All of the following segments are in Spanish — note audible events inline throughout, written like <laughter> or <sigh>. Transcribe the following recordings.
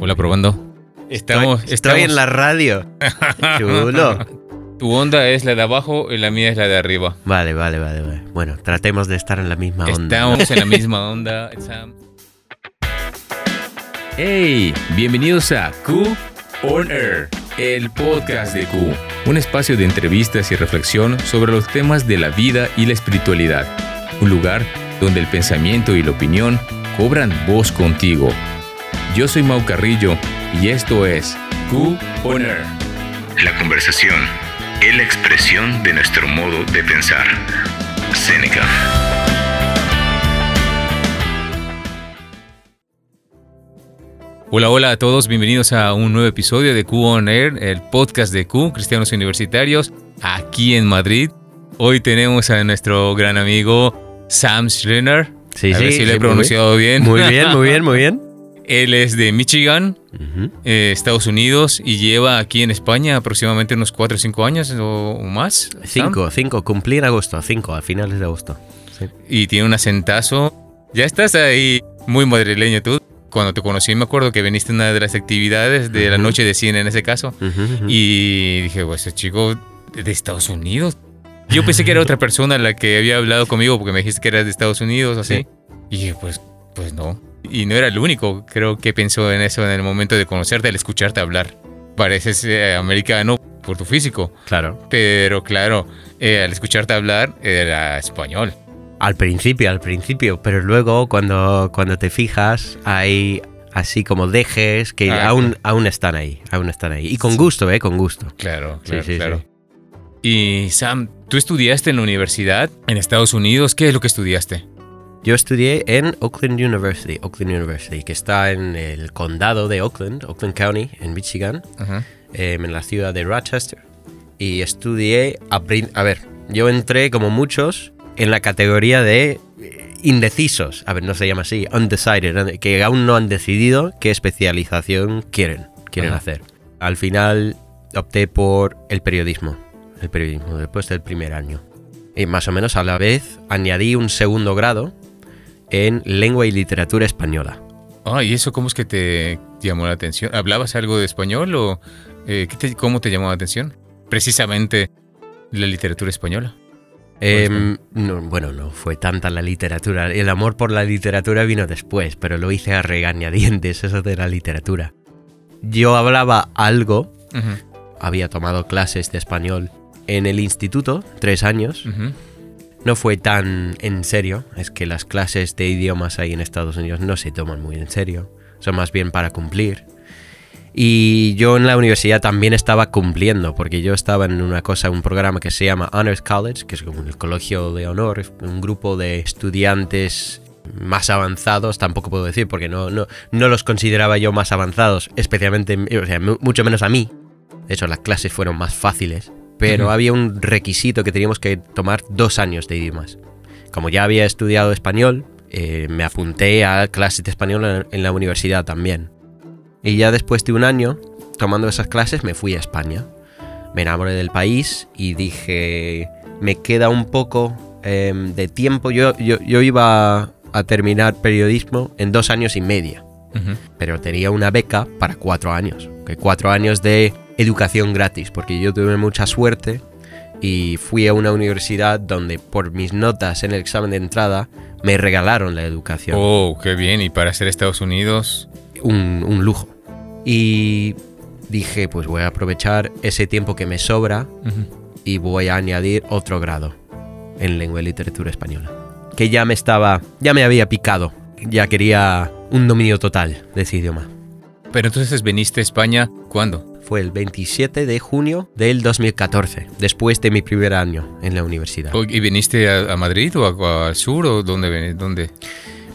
Hola, probando. Estamos, estoy, estamos. en la radio. <laughs> Chulo. Tu onda es la de abajo y la mía es la de arriba. Vale, vale, vale, vale. Bueno, tratemos de estar en la misma onda. Estamos en la <laughs> misma onda. Hey, bienvenidos a Q On Air, el podcast de Q, un espacio de entrevistas y reflexión sobre los temas de la vida y la espiritualidad. Un lugar donde el pensamiento y la opinión cobran voz contigo. Yo soy Mau Carrillo y esto es Q On Air. La conversación es la expresión de nuestro modo de pensar. Seneca. Hola, hola a todos, bienvenidos a un nuevo episodio de Q On Air, el podcast de Q, Cristianos Universitarios, aquí en Madrid. Hoy tenemos a nuestro gran amigo Sam Schreiner. Sí, a sí, ver si sí, lo he pronunciado bien. Muy bien, muy bien, muy bien. <laughs> Él es de Michigan, eh, Estados Unidos, y lleva aquí en España aproximadamente unos 4 o 5 años o, o más. Sam. Cinco, cinco, cumplí en agosto, cinco, a finales de agosto. Sí. Y tiene un acentazo. Ya estás ahí muy madrileño tú. Cuando te conocí me acuerdo que viniste a una de las actividades de la noche de cine en ese caso. Y dije, pues ese chico de Estados Unidos. Yo pensé que era otra persona la que había hablado conmigo porque me dijiste que eras de Estados Unidos, así. Sí. Y dije, pues, pues no. Y no era el único, creo que pensó en eso en el momento de conocerte, al escucharte hablar. Pareces eh, americano por tu físico, Claro. pero claro, eh, al escucharte hablar era español. Al principio, al principio, pero luego cuando, cuando te fijas hay así como dejes que Ah, aún, aún están ahí, aún están ahí. Y con gusto, ¿eh? Con gusto. Claro, Sí, claro, sí, claro. sí. Y Sam, tú estudiaste en la universidad en Estados Unidos. ¿Qué es lo que estudiaste? Yo estudié en Oakland University, Oakland University, que está en el condado de Oakland, Oakland County, en Michigan, eh, en la ciudad de Rochester. Y estudié, a, ver, yo entré como muchos en la categoría de eh, indecisos, a ver, no se llama así, undecided, que aún no han decidido qué especialización quieren, quieren hacer. Al final opté por el periodismo, el periodismo, después del primer año. Y más o menos a la vez añadí un segundo grado en lengua y literatura española. Ah, ¿y eso cómo es que te llamó la atención? ¿Hablabas algo de español o eh, ¿qué te- cómo te llamó la atención? Precisamente la literatura española. Em, no, bueno, no fue tanta la literatura. El amor por la literatura vino después, pero lo hice a regañadientes, <laughs> eso de la literatura. Yo hablaba algo, había tomado clases de español en el instituto, tres años. ujú. No fue tan en serio, es que las clases de idiomas ahí en Estados Unidos no se toman muy en serio, son más bien para cumplir. Y yo en la universidad también estaba cumpliendo, porque yo estaba en una cosa, un programa que se llama Honors College, que es como el colegio de honor, un grupo de estudiantes más avanzados, tampoco puedo decir, porque no, no, no los consideraba yo más avanzados, especialmente, o sea, mu- mucho menos a mí. De hecho, las clases fueron más fáciles, pero había un requisito que teníamos que tomar dos años de idiomas. Como ya había estudiado español, eh, me apunté a clases de español en- en la universidad también. Y ya después de un año tomando esas clases me fui a España. Me enamoré del país y dije, me queda un poco em, de tiempo. Yo, yo, yo iba a terminar periodismo en dos años y medio, pero tenía una beca para cuatro años. Que cuatro años de educación gratis, porque yo tuve mucha suerte y fui a una universidad donde por mis notas en el examen de entrada me regalaron la educación Oh, qué bien. Y para ser Estados Unidos, un, un lujo. Y dije, pues voy a aprovechar ese tiempo que me sobra y voy a añadir otro grado en lengua y literatura española. Que ya me estaba, ya me había picado, ya quería un dominio total de ese idioma. pero entonces viniste a España, ¿cuándo? Fue el 27 de junio del 2014, después de mi primer año en la universidad. ¿Y viniste a, Madrid o al sur o dónde? dónde?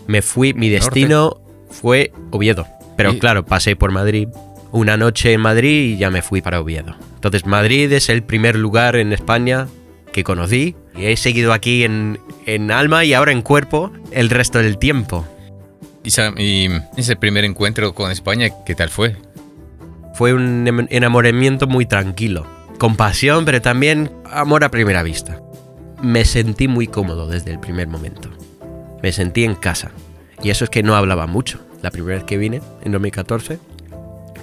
Me fui, mi destino fue Oviedo. Pero Y- claro, pasé por Madrid una noche en Madrid y ya me fui para Oviedo. Entonces Madrid es el primer lugar en España que conocí y he seguido aquí en, en alma y ahora en cuerpo el resto del tiempo. Y, Sam, y ese primer encuentro con España, ¿qué tal fue? Fue un enamoramiento muy tranquilo, con pasión, pero también amor a primera vista. Me sentí muy cómodo desde el primer momento. Me sentí en casa. Y eso es que no hablaba mucho. la primera vez que vine, en 2014,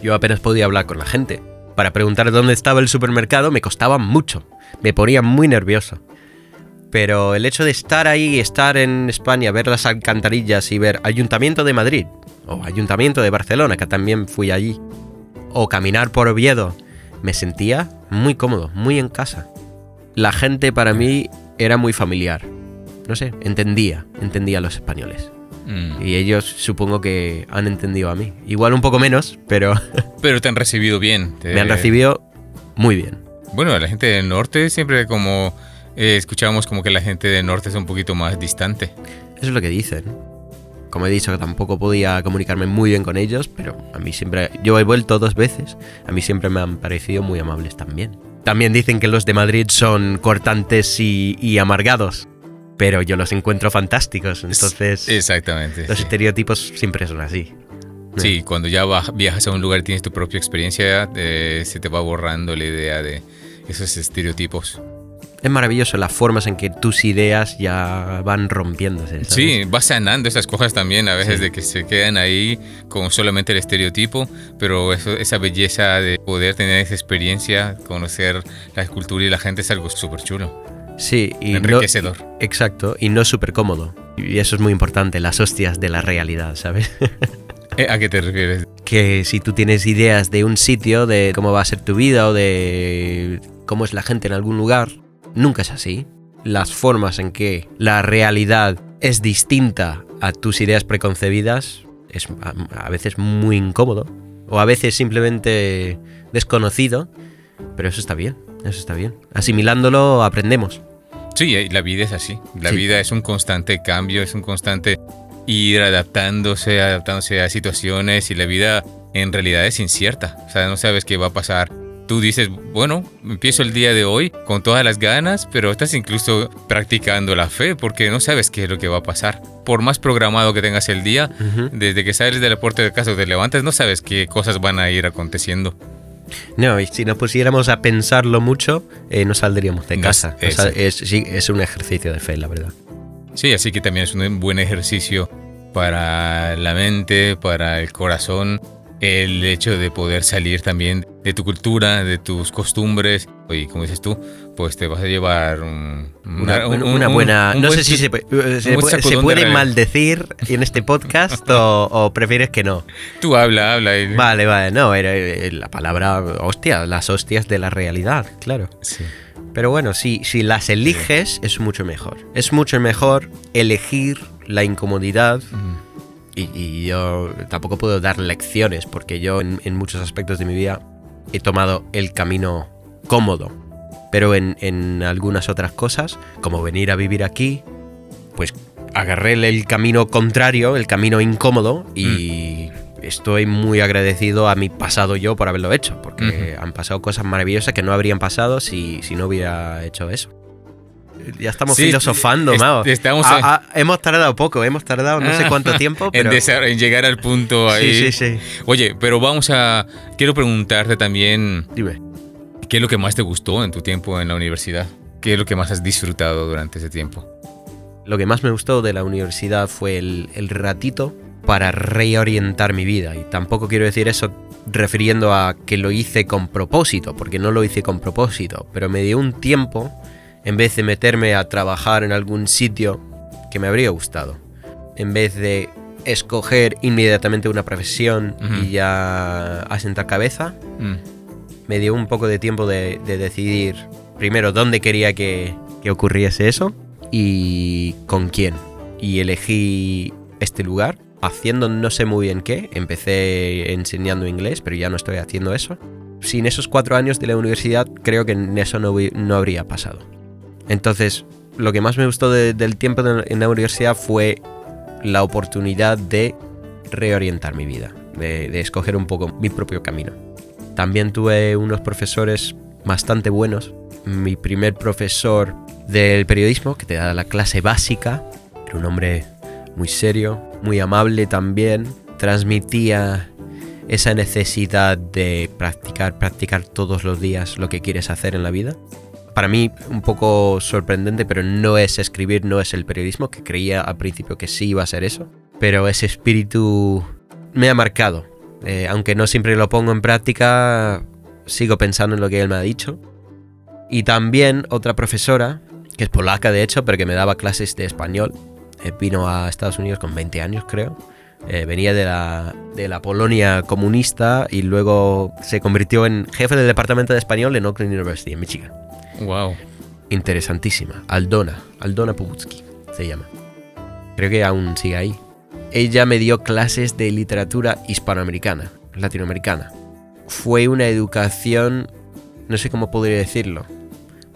yo apenas podía hablar con la gente. Para preguntar dónde estaba el supermercado me costaba mucho, me ponía muy nervioso. Pero el hecho de estar ahí, estar en España, ver las alcantarillas y ver Ayuntamiento de Madrid, o Ayuntamiento de Barcelona, que también fui allí, o caminar por Oviedo, me sentía muy cómodo, muy en casa. La gente para mí era muy familiar. No sé, entendía, entendía a los españoles. Mm. Y ellos supongo que han entendido a mí. Igual un poco menos, pero <laughs> Pero te han recibido bien. te- me han recibido muy bien. Bueno, la gente del norte siempre como eh, escuchábamos como que la gente del norte es un poquito más distante. Eso es lo que dicen. Como he dicho, que tampoco podía comunicarme muy bien con ellos, pero a mí siempre... Yo he vuelto dos veces, a mí siempre me han parecido muy amables también. También dicen que los de Madrid son cortantes y, y amargados, pero yo los encuentro fantásticos, entonces Exactamente. los sí. estereotipos siempre son así. Sí, cuando ya viajas a un lugar y tienes tu propia experiencia, eh, se te va borrando la idea de esos estereotipos. Es maravilloso las formas en que tus ideas ya van rompiéndose. ¿sabes? Sí, vas sanando esas cosas también a veces Sí. de que se quedan ahí con solamente el estereotipo, pero eso, esa belleza de poder tener esa experiencia, conocer la cultura y la gente es algo súper chulo, Sí, y no- enriquecedor. exacto, y no súper cómodo. Y eso es muy importante, las hostias de la realidad, ¿sabes? <laughs> Eh, ¿A qué te refieres? que si tú tienes ideas de un sitio, de cómo va a ser tu vida o de cómo es la gente en algún lugar, nunca es así. Las formas en que la realidad es distinta a tus ideas preconcebidas es a, veces muy incómodo o a veces simplemente desconocido, pero eso está bien, eso está bien. Asimilándolo aprendemos. Sí, eh, la vida es así. La Sí. vida es un constante cambio, es un constante ir adaptándose, adaptándose a situaciones y la vida en realidad es incierta. O sea, no sabes qué va a pasar. Tú dices, bueno, empiezo el día de hoy con todas las ganas, pero estás incluso practicando la fe porque no sabes qué es lo que va a pasar. Por más programado que tengas el día, desde que sales de la puerta de casa o te levantas, no sabes qué cosas van a ir aconteciendo. No, y si nos pusiéramos a pensarlo mucho, eh, no saldríamos de No, casa. O sea, exacto. es, sí, es un ejercicio de fe, la verdad. Sí, así que también es un buen ejercicio para la mente, para el corazón, el hecho de poder salir también de tu cultura, de tus costumbres. Y como dices tú, pues te vas a llevar un- Una, un- una un- buena. no buen sé si se, buen puede, se maldecir en este podcast o, o prefieres que no. Tú habla, habla. y- Vale, vale, no, era eh, la palabra hostia, las hostias de la realidad, claro. Sí. Pero bueno, si, si las eliges es mucho mejor. Es mucho mejor elegir la incomodidad Mm. y, y yo tampoco puedo dar lecciones porque yo en, en muchos aspectos de mi vida he tomado el camino cómodo. Pero en, en algunas otras cosas, como venir a vivir aquí, pues agarré el, camino contrario, el camino incómodo y estoy muy agradecido a mi pasado yo por haberlo hecho, porque han pasado cosas maravillosas que no habrían pasado si, si no hubiera hecho eso. Ya estamos Sí, filosofando, es- Mao. estamos Ah, ah, hemos tardado poco, hemos tardado no sé cuánto tiempo, <laughs> pero... En, llegar al punto ahí. Sí, sí, sí. Oye, pero vamos a... Quiero preguntarte también, Dime. ¿qué es lo que más te gustó en tu tiempo en la universidad? ¿Qué es lo que más has disfrutado durante ese tiempo? Lo que más me gustó de la universidad fue el, el ratito para reorientar mi vida. Y tampoco quiero decir eso refiriendo a que lo hice con propósito, porque no lo hice con propósito, pero me dio un tiempo en vez de meterme a trabajar en algún sitio que me habría gustado. En vez de escoger inmediatamente una profesión y ya asentar cabeza, Mm. me dio un poco de tiempo de, de decidir primero dónde quería que, que ocurriese eso y con quién. Y elegí este lugar haciendo no sé muy bien qué. Empecé enseñando inglés, pero ya no estoy haciendo eso. Sin esos cuatro años de la universidad, creo que eso no, no habría pasado. Entonces, lo que más me gustó de- del tiempo en la universidad fue la oportunidad de reorientar mi vida, de, de escoger un poco mi propio camino. También tuve unos profesores bastante buenos. Mi primer profesor del periodismo, que te da la clase básica, era un hombre muy serio, muy amable también. Transmitía esa necesidad de practicar, practicar todos los días lo que quieres hacer en la vida. Para mí un poco sorprendente, pero no es escribir, no es el periodismo, que creía al principio que sí iba a ser eso. Pero ese espíritu me ha marcado. Eh, aunque no siempre lo pongo en práctica, sigo pensando en lo que él me ha dicho. Y también otra profesora, que es polaca de hecho, pero que me daba clases de español, eh, vino a Estados Unidos con 20 años creo. Eh, venía de la, de la Polonia comunista y luego se convirtió en jefe del departamento de español en Oakland University, en Michigan. Wow. Interesantísima. Aldona. Aldona Pubutsky se llama. Creo que aún sigue ahí. Ella me dio clases de literatura hispanoamericana, latinoamericana. Fue una educación, no sé cómo podría decirlo,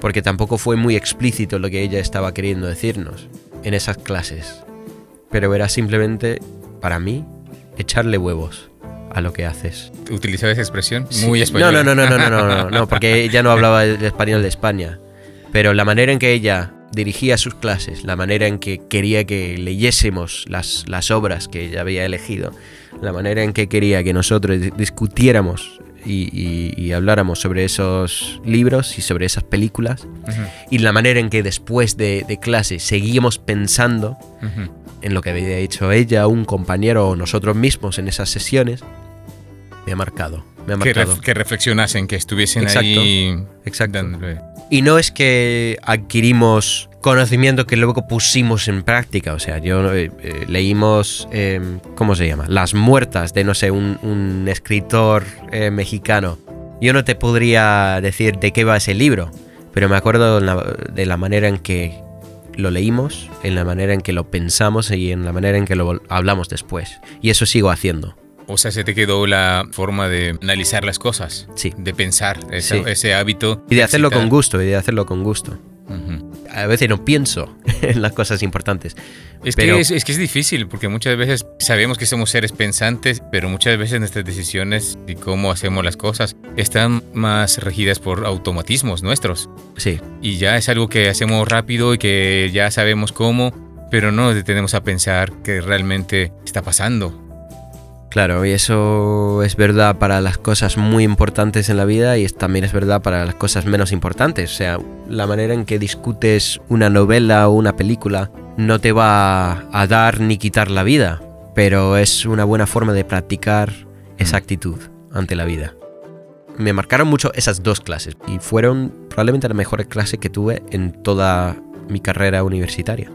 porque tampoco fue muy explícito lo que ella estaba queriendo decirnos en esas clases. Pero era simplemente, para mí, echarle huevos a lo que haces. ¿Utilizaba esa expresión? Sí. Muy español. No, no, no, no, no, no, no, no, porque ella no hablaba el español de España. Pero la manera en que ella dirigía sus clases, la manera en que quería que leyésemos las, las obras que ella había elegido, la manera en que quería que nosotros di- discutiéramos y, y- y habláramos sobre esos libros y sobre esas películas, Ujú, y la manera en que después de, de clase seguíamos pensando ujú. en lo que había dicho ella, un compañero o nosotros mismos en esas sesiones, me ha marcado. Me ha Que, marcado. ref- que reflexionasen, que estuviesen Exacto, ahí. exacto. dándole- Y no es que adquirimos conocimiento que luego pusimos en práctica. O sea, yo eh, eh, leímos, eh, ¿cómo se llama? Las muertas de, no sé, un, un escritor eh, mexicano. Yo no te podría decir de qué va ese libro, pero me acuerdo de la manera en que lo leímos, en la manera en que lo pensamos y en la manera en que lo hablamos después. Y eso sigo haciendo. O sea, se te quedó la forma de analizar las cosas. Sí. De pensar, esa- Sí. ese hábito. Y de hacerlo con ejercitar. gusto, y de hacerlo con gusto. Ujú. A veces no pienso <laughs> en las cosas importantes. Es, Pero- que es, es que es difícil, porque muchas veces sabemos que somos seres pensantes, pero muchas veces nuestras decisiones y cómo hacemos las cosas están más regidas por automatismos nuestros. Sí, Y ya es algo que hacemos rápido y que ya sabemos cómo, pero no nos detenemos a pensar que realmente está pasando. Claro, y eso es verdad para las cosas muy importantes en la vida y también es verdad para las cosas menos importantes. O sea, la manera en que discutes una novela o una película no te va a dar ni quitar la vida, pero es una buena forma de practicar esa actitud ante la vida. Me marcaron mucho esas dos clases y fueron probablemente las mejores clases que tuve en toda mi carrera universitaria.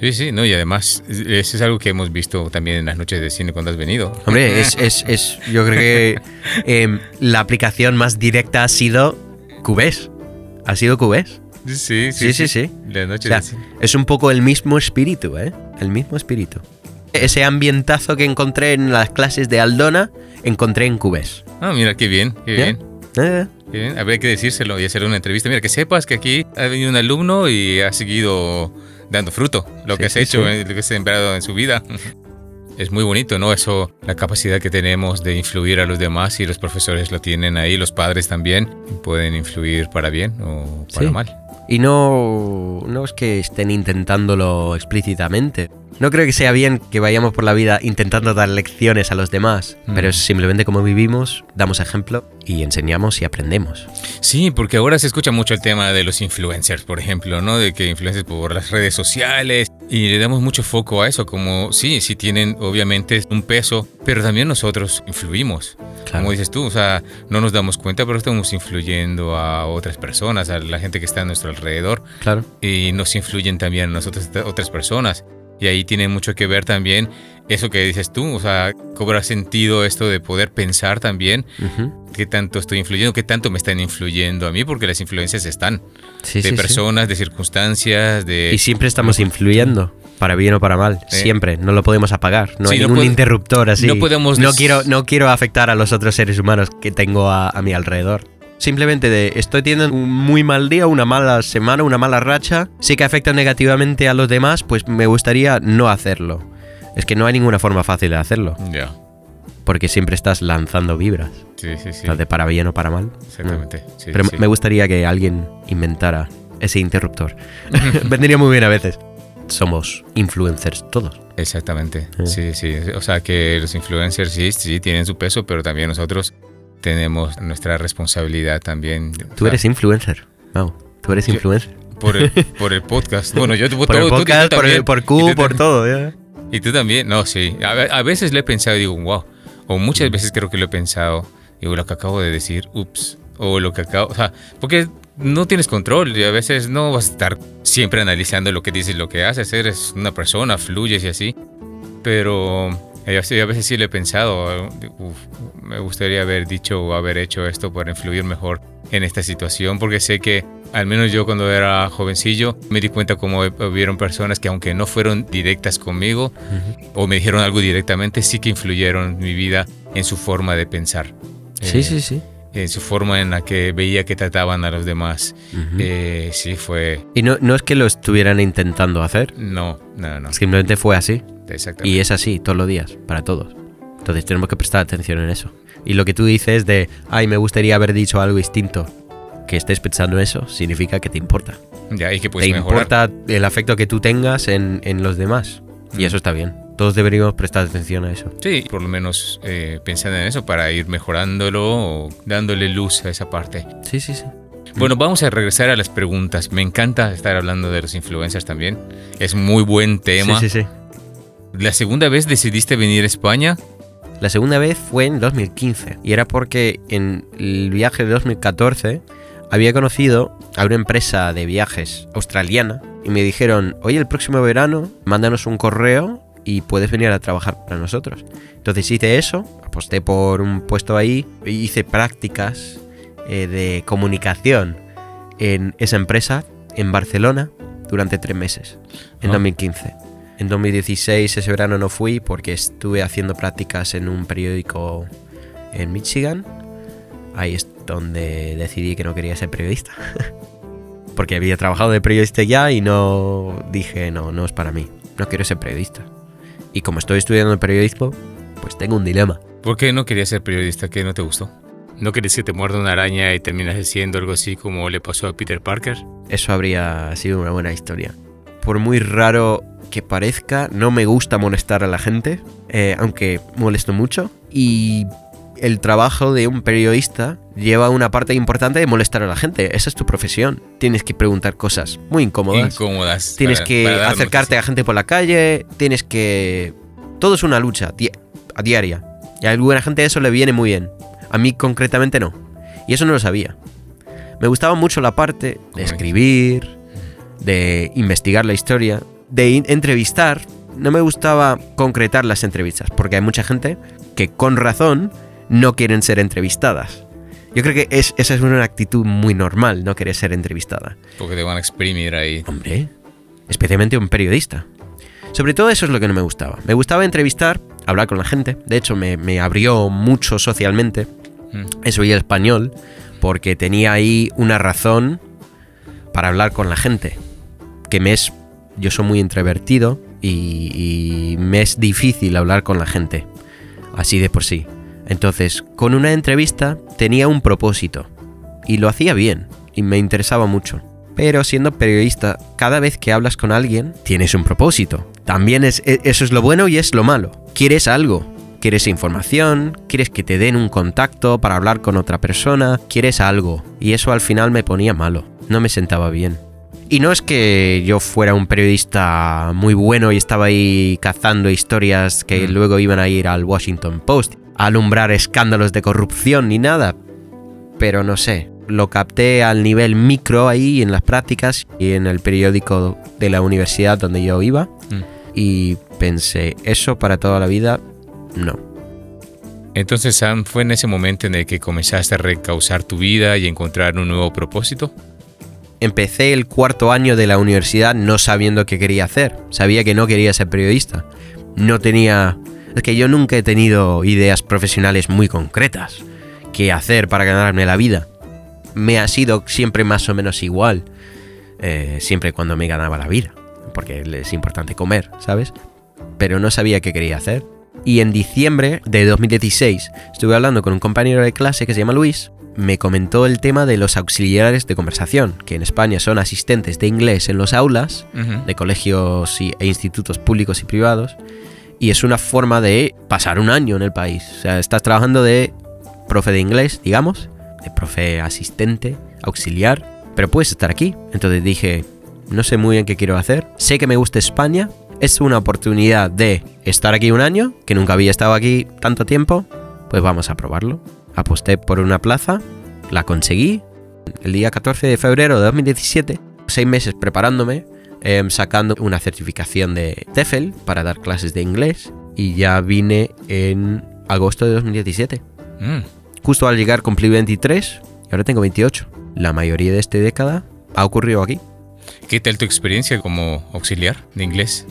Sí, sí, no, y además eso es algo que hemos visto también en las noches de cine cuando has venido. Hombre, es, es, es- yo creo que em, la aplicación más directa ha sido Cubes. Ha sido Cubes. Sí, Sí, sí, sí. Las O noches sea, de cine. es un poco el mismo espíritu, ¿eh? El mismo espíritu. Ese ambientazo que encontré en las clases de Aldona, encontré en Cubes. Ah, mira, qué bien, qué ¿Ya? bien. Eh, Qué bien. Habría que decírselo y hacer una entrevista. Mira, que sepas que aquí ha venido un alumno y ha seguido dando fruto. Lo Sí, que has sí, hecho, sí. eh, lo que has sembrado en su vida. Es muy bonito, ¿no? Eso, la capacidad que tenemos de influir a los demás y los profesores lo tienen ahí, los padres también pueden influir para bien o para mal. Y no, no es que estén intentándolo explícitamente. No creo que sea bien que vayamos por la vida intentando dar lecciones a los demás, Mm. pero es simplemente como vivimos, damos ejemplo y enseñamos y aprendemos. Sí, porque ahora se escucha mucho el tema de los influencers, por ejemplo, ¿no? De que influencers por las redes sociales y le damos mucho foco a eso, como sí, sí tienen obviamente un peso, pero también nosotros influimos. Claro. Como dices tú, o sea, no nos damos cuenta, pero estamos influyendo a otras personas, a la gente que está a nuestro alrededor Claro. y nos influyen también a nosotros otras personas. Y ahí tiene mucho que ver también eso que dices tú, o sea, cobra sentido esto de poder pensar también Ujú. qué tanto estoy influyendo, qué tanto me están influyendo a mí, porque las influencias están Sí, de sí, sí. personas, de circunstancias, de... Y siempre estamos influyendo, para bien o para mal, Eh. siempre, no lo podemos apagar, no Sí, hay no ningún interruptor así. no podemos no quiero, no quiero afectar a los otros seres humanos que tengo a, a mi alrededor. Simplemente de estoy teniendo un muy mal día, una mala semana, una mala racha, sí que afecta negativamente a los demás, pues me gustaría no hacerlo. Es que no hay ninguna forma fácil de hacerlo, Ya, porque siempre estás lanzando vibras, sí, sí, sí. las de para bien o para mal. Exactamente. sí, Pero sí. me gustaría que alguien inventara ese interruptor. <laughs> Vendría muy bien a veces. Somos influencers todos. Exactamente, Eh. sí, sí. O sea que los influencers sí, sí tienen su peso, pero también nosotros tenemos nuestra responsabilidad también. O Tú sea, eres influencer. Wow, tú eres Yo- influencer. por el, por el <laughs> podcast. Bueno, yo Por el podcast, por, el- por Q, por todo. ya. ¿Y tú también? No, sí. A, a veces le he pensado y digo, wow. O muchas veces creo que lo he pensado. Digo, lo que acabo de decir, ups. O lo que acabo. O sea, porque no tienes control y a veces no vas a estar siempre analizando lo que dices, lo que haces. Eres una persona, fluyes y así. Pero eh, a veces sí le he pensado, uf, me gustaría haber dicho o haber hecho esto para influir mejor en esta situación, porque sé que al menos yo cuando era jovencillo me di cuenta como hubieron personas que aunque no fueron directas conmigo o me dijeron algo directamente, sí que influyeron mi vida en su forma de pensar. Sí, Eh, sí, sí. En su forma en la que veía que trataban a los demás. Eh, sí, fue... Y no, no es que lo estuvieran intentando hacer, No, no, no. simplemente fue así. Exactamente. Y es así todos los días, para todos. Entonces tenemos que prestar atención en eso. Y lo que tú dices de, ay, me gustaría haber dicho algo distinto, que estés pensando eso, significa que te importa. Ya, y que puedes te mejorar. importa el afecto que tú tengas en, en los demás. Y Mm. eso está bien. Todos deberíamos prestar atención a eso. Sí, por lo menos eh, pensando en eso para ir mejorándolo o dándole luz a esa parte. Sí, sí, sí. Bueno, vamos a regresar a las preguntas. Me encanta estar hablando de los influencers también. Es muy buen tema. Sí, sí, sí. La segunda vez decidiste venir a España. La segunda vez fue en 2015 y era porque en el viaje de 2014 había conocido a una empresa de viajes australiana y me dijeron, oye, el próximo verano mándanos un correo y puedes venir a trabajar para nosotros. Entonces hice eso, aposté por un puesto ahí, hice prácticas eh, de comunicación en esa empresa en Barcelona durante tres meses, en Ah. 2015. En 2016 ese verano no fui porque estuve haciendo prácticas en un periódico en Michigan. Ahí es donde decidí que no quería ser periodista. <laughs> porque había trabajado de periodista ya y no dije, no, no es para mí. No quiero ser periodista. Y como estoy estudiando periodismo, pues tengo un dilema. ¿Por qué no querías ser periodista? ¿Qué no te gustó? ¿No querías que te muerda una araña y terminas siendo algo así como le pasó a Peter Parker? Eso habría sido una buena historia. Por muy raro que parezca, no me gusta molestar a la gente, eh, aunque molesto mucho. Y el trabajo de un periodista lleva una parte importante de molestar a la gente. Esa es tu profesión. Tienes que preguntar cosas muy incómodas. Incómodas. tienes para- que para acercarte a gente por la calle. Tienes que... Todo es una lucha di- a diaria. Y a alguna gente eso le viene muy bien. A mí concretamente no. Y eso no lo sabía. Me gustaba mucho la parte de escribir, de investigar la historia, de entrevistar. No me gustaba concretar las entrevistas, porque hay mucha gente que con razón no quieren ser entrevistadas. Yo creo que es, esa es una actitud muy normal, no querer ser entrevistada. Porque te van a exprimir ahí. Hombre, especialmente un periodista. Sobre todo eso es lo que no me gustaba. Me gustaba entrevistar, hablar con la gente. De hecho, me, me abrió mucho socialmente. Mm. Eso y el español, porque tenía ahí una razón para hablar con la gente. Que me es. Yo soy muy introvertido y, y me es difícil hablar con la gente. Así de por sí. Entonces, con una entrevista tenía un propósito. Y lo hacía bien. Y me interesaba mucho. Pero siendo periodista, cada vez que hablas con alguien, tienes un propósito. También es, e- eso es lo bueno y es lo malo. Quieres algo. Quieres información, quieres que te den un contacto para hablar con otra persona, quieres algo. Y eso al final me ponía malo. No me sentaba bien. Y no es que yo fuera un periodista muy bueno y estaba ahí cazando historias que Mm. luego iban a ir al Washington Post, alumbrar escándalos de corrupción ni nada. Pero no sé, lo capté al nivel micro ahí en las prácticas y en el periódico de la universidad donde yo iba. Mm. Y pensé, eso para toda la vida, no. Entonces, Sam, ¿fue en ese momento en el que comenzaste a recausar tu vida y encontrar un nuevo propósito? Empecé el cuarto año de la universidad no sabiendo qué quería hacer. Sabía que no quería ser periodista. No tenía... Es que yo nunca he tenido ideas profesionales muy concretas. ¿Qué hacer para ganarme la vida? Me ha sido siempre más o menos igual. eh, siempre cuando me ganaba la vida. Porque es importante comer, ¿sabes? Pero no sabía qué quería hacer. Y en diciembre de 2016 estuve hablando con un compañero de clase que se llama Luis. Me comentó el tema de los auxiliares de conversación, que en España son asistentes de inglés en los aulas de colegios y- e institutos públicos y privados. Y es una forma de pasar un año en el país. O sea, estás trabajando de profe de inglés, digamos, de profe asistente, auxiliar, pero puedes estar aquí. Entonces dije, no sé muy bien qué quiero hacer. Sé que me gusta España es una oportunidad de estar aquí un año, que nunca había estado aquí tanto tiempo, pues vamos a probarlo. Aposté por una plaza, la conseguí el día 14 de febrero de 2017, seis meses preparándome, em, sacando una certificación de TEFL para dar clases de inglés y ya vine en agosto de 2017. Mm. Justo al llegar cumplí 23 y ahora tengo 28. La mayoría de esta década ha ocurrido aquí. ¿Qué tal tu experiencia como auxiliar de inglés?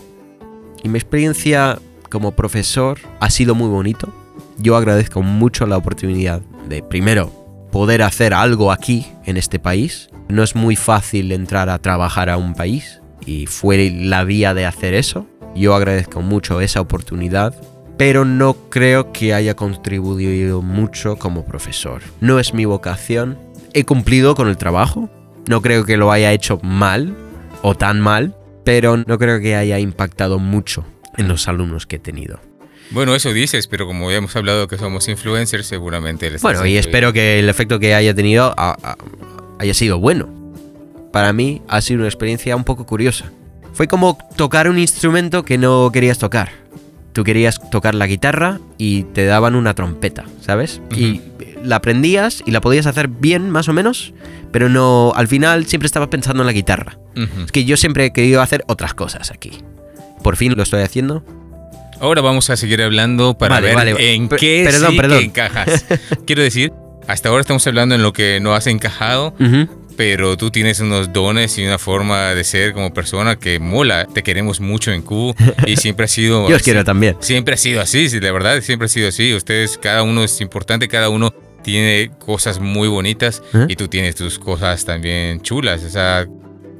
Y mi experiencia como profesor ha sido muy bonito. Yo agradezco mucho la oportunidad de, primero, poder hacer algo aquí, en este país. No es muy fácil entrar a trabajar a un país y fue la vía de hacer eso. Yo agradezco mucho esa oportunidad, pero no creo que haya contribuido mucho como profesor. No es mi vocación. He cumplido con el trabajo. No creo que lo haya hecho mal o tan mal, pero no creo que haya impactado mucho en los alumnos que he tenido. Bueno, eso dices, pero como ya hemos hablado que somos influencers, seguramente... Bueno, y espero que el efecto que haya tenido a- a- haya sido bueno. Para mí ha sido una experiencia un poco curiosa. Fue como tocar un instrumento que no querías tocar. Tú querías tocar la guitarra y te daban una trompeta, ¿sabes? Y la aprendías y la podías hacer bien, más o menos, pero no, al final siempre estabas pensando en la guitarra. Ujú. Es que yo siempre he querido hacer otras cosas aquí. Por fin lo estoy haciendo. Ahora vamos a seguir hablando para Vale, ver vale. en qué perdón, sí perdón. que encajas. Quiero decir, hasta ahora estamos hablando en lo que no has encajado, Ujú. Pero tú tienes unos dones y una forma de ser como persona que mola. Te queremos mucho en Q y <laughs> siempre ha sido... Yo os quiero también. Siempre ha sido así, sí, de verdad, siempre ha sido así. Ustedes, cada uno es importante, cada uno tiene cosas muy bonitas ¿Eh? y tú tienes tus cosas también chulas. O sea,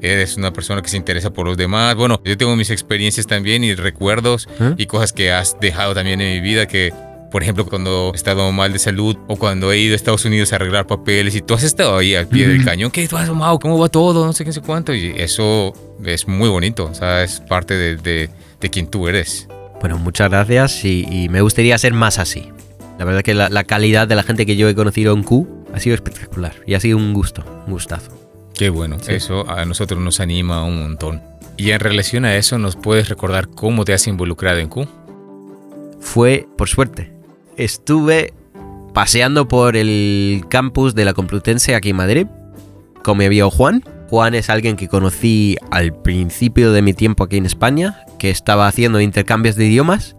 eres una persona que se interesa por los demás. Bueno, yo tengo mis experiencias también y recuerdos ¿Eh? y cosas que has dejado también en mi vida que... Por ejemplo, cuando he estado mal de salud o cuando he ido a Estados Unidos a arreglar papeles y tú has estado ahí al pie del cañón, ¿qué vas, Mau? ¿Cómo va todo? No sé qué, no sé cuánto. Y eso es muy bonito, o sea, es parte de, de, de quien tú eres. Bueno, muchas gracias y, y me gustaría ser más así. La verdad que la, la calidad de la gente que yo he conocido en Q ha sido espectacular y ha sido un gusto, un gustazo. Qué bueno, Sí. eso a nosotros nos anima un montón. Y en relación a eso, ¿nos puedes recordar cómo te has involucrado en Q? Fue por suerte. Estuve paseando por el campus de la Complutense aquí en Madrid con mi amigo Juan. Juan es alguien que conocí al principio de mi tiempo aquí en España, que estaba haciendo intercambios de idiomas.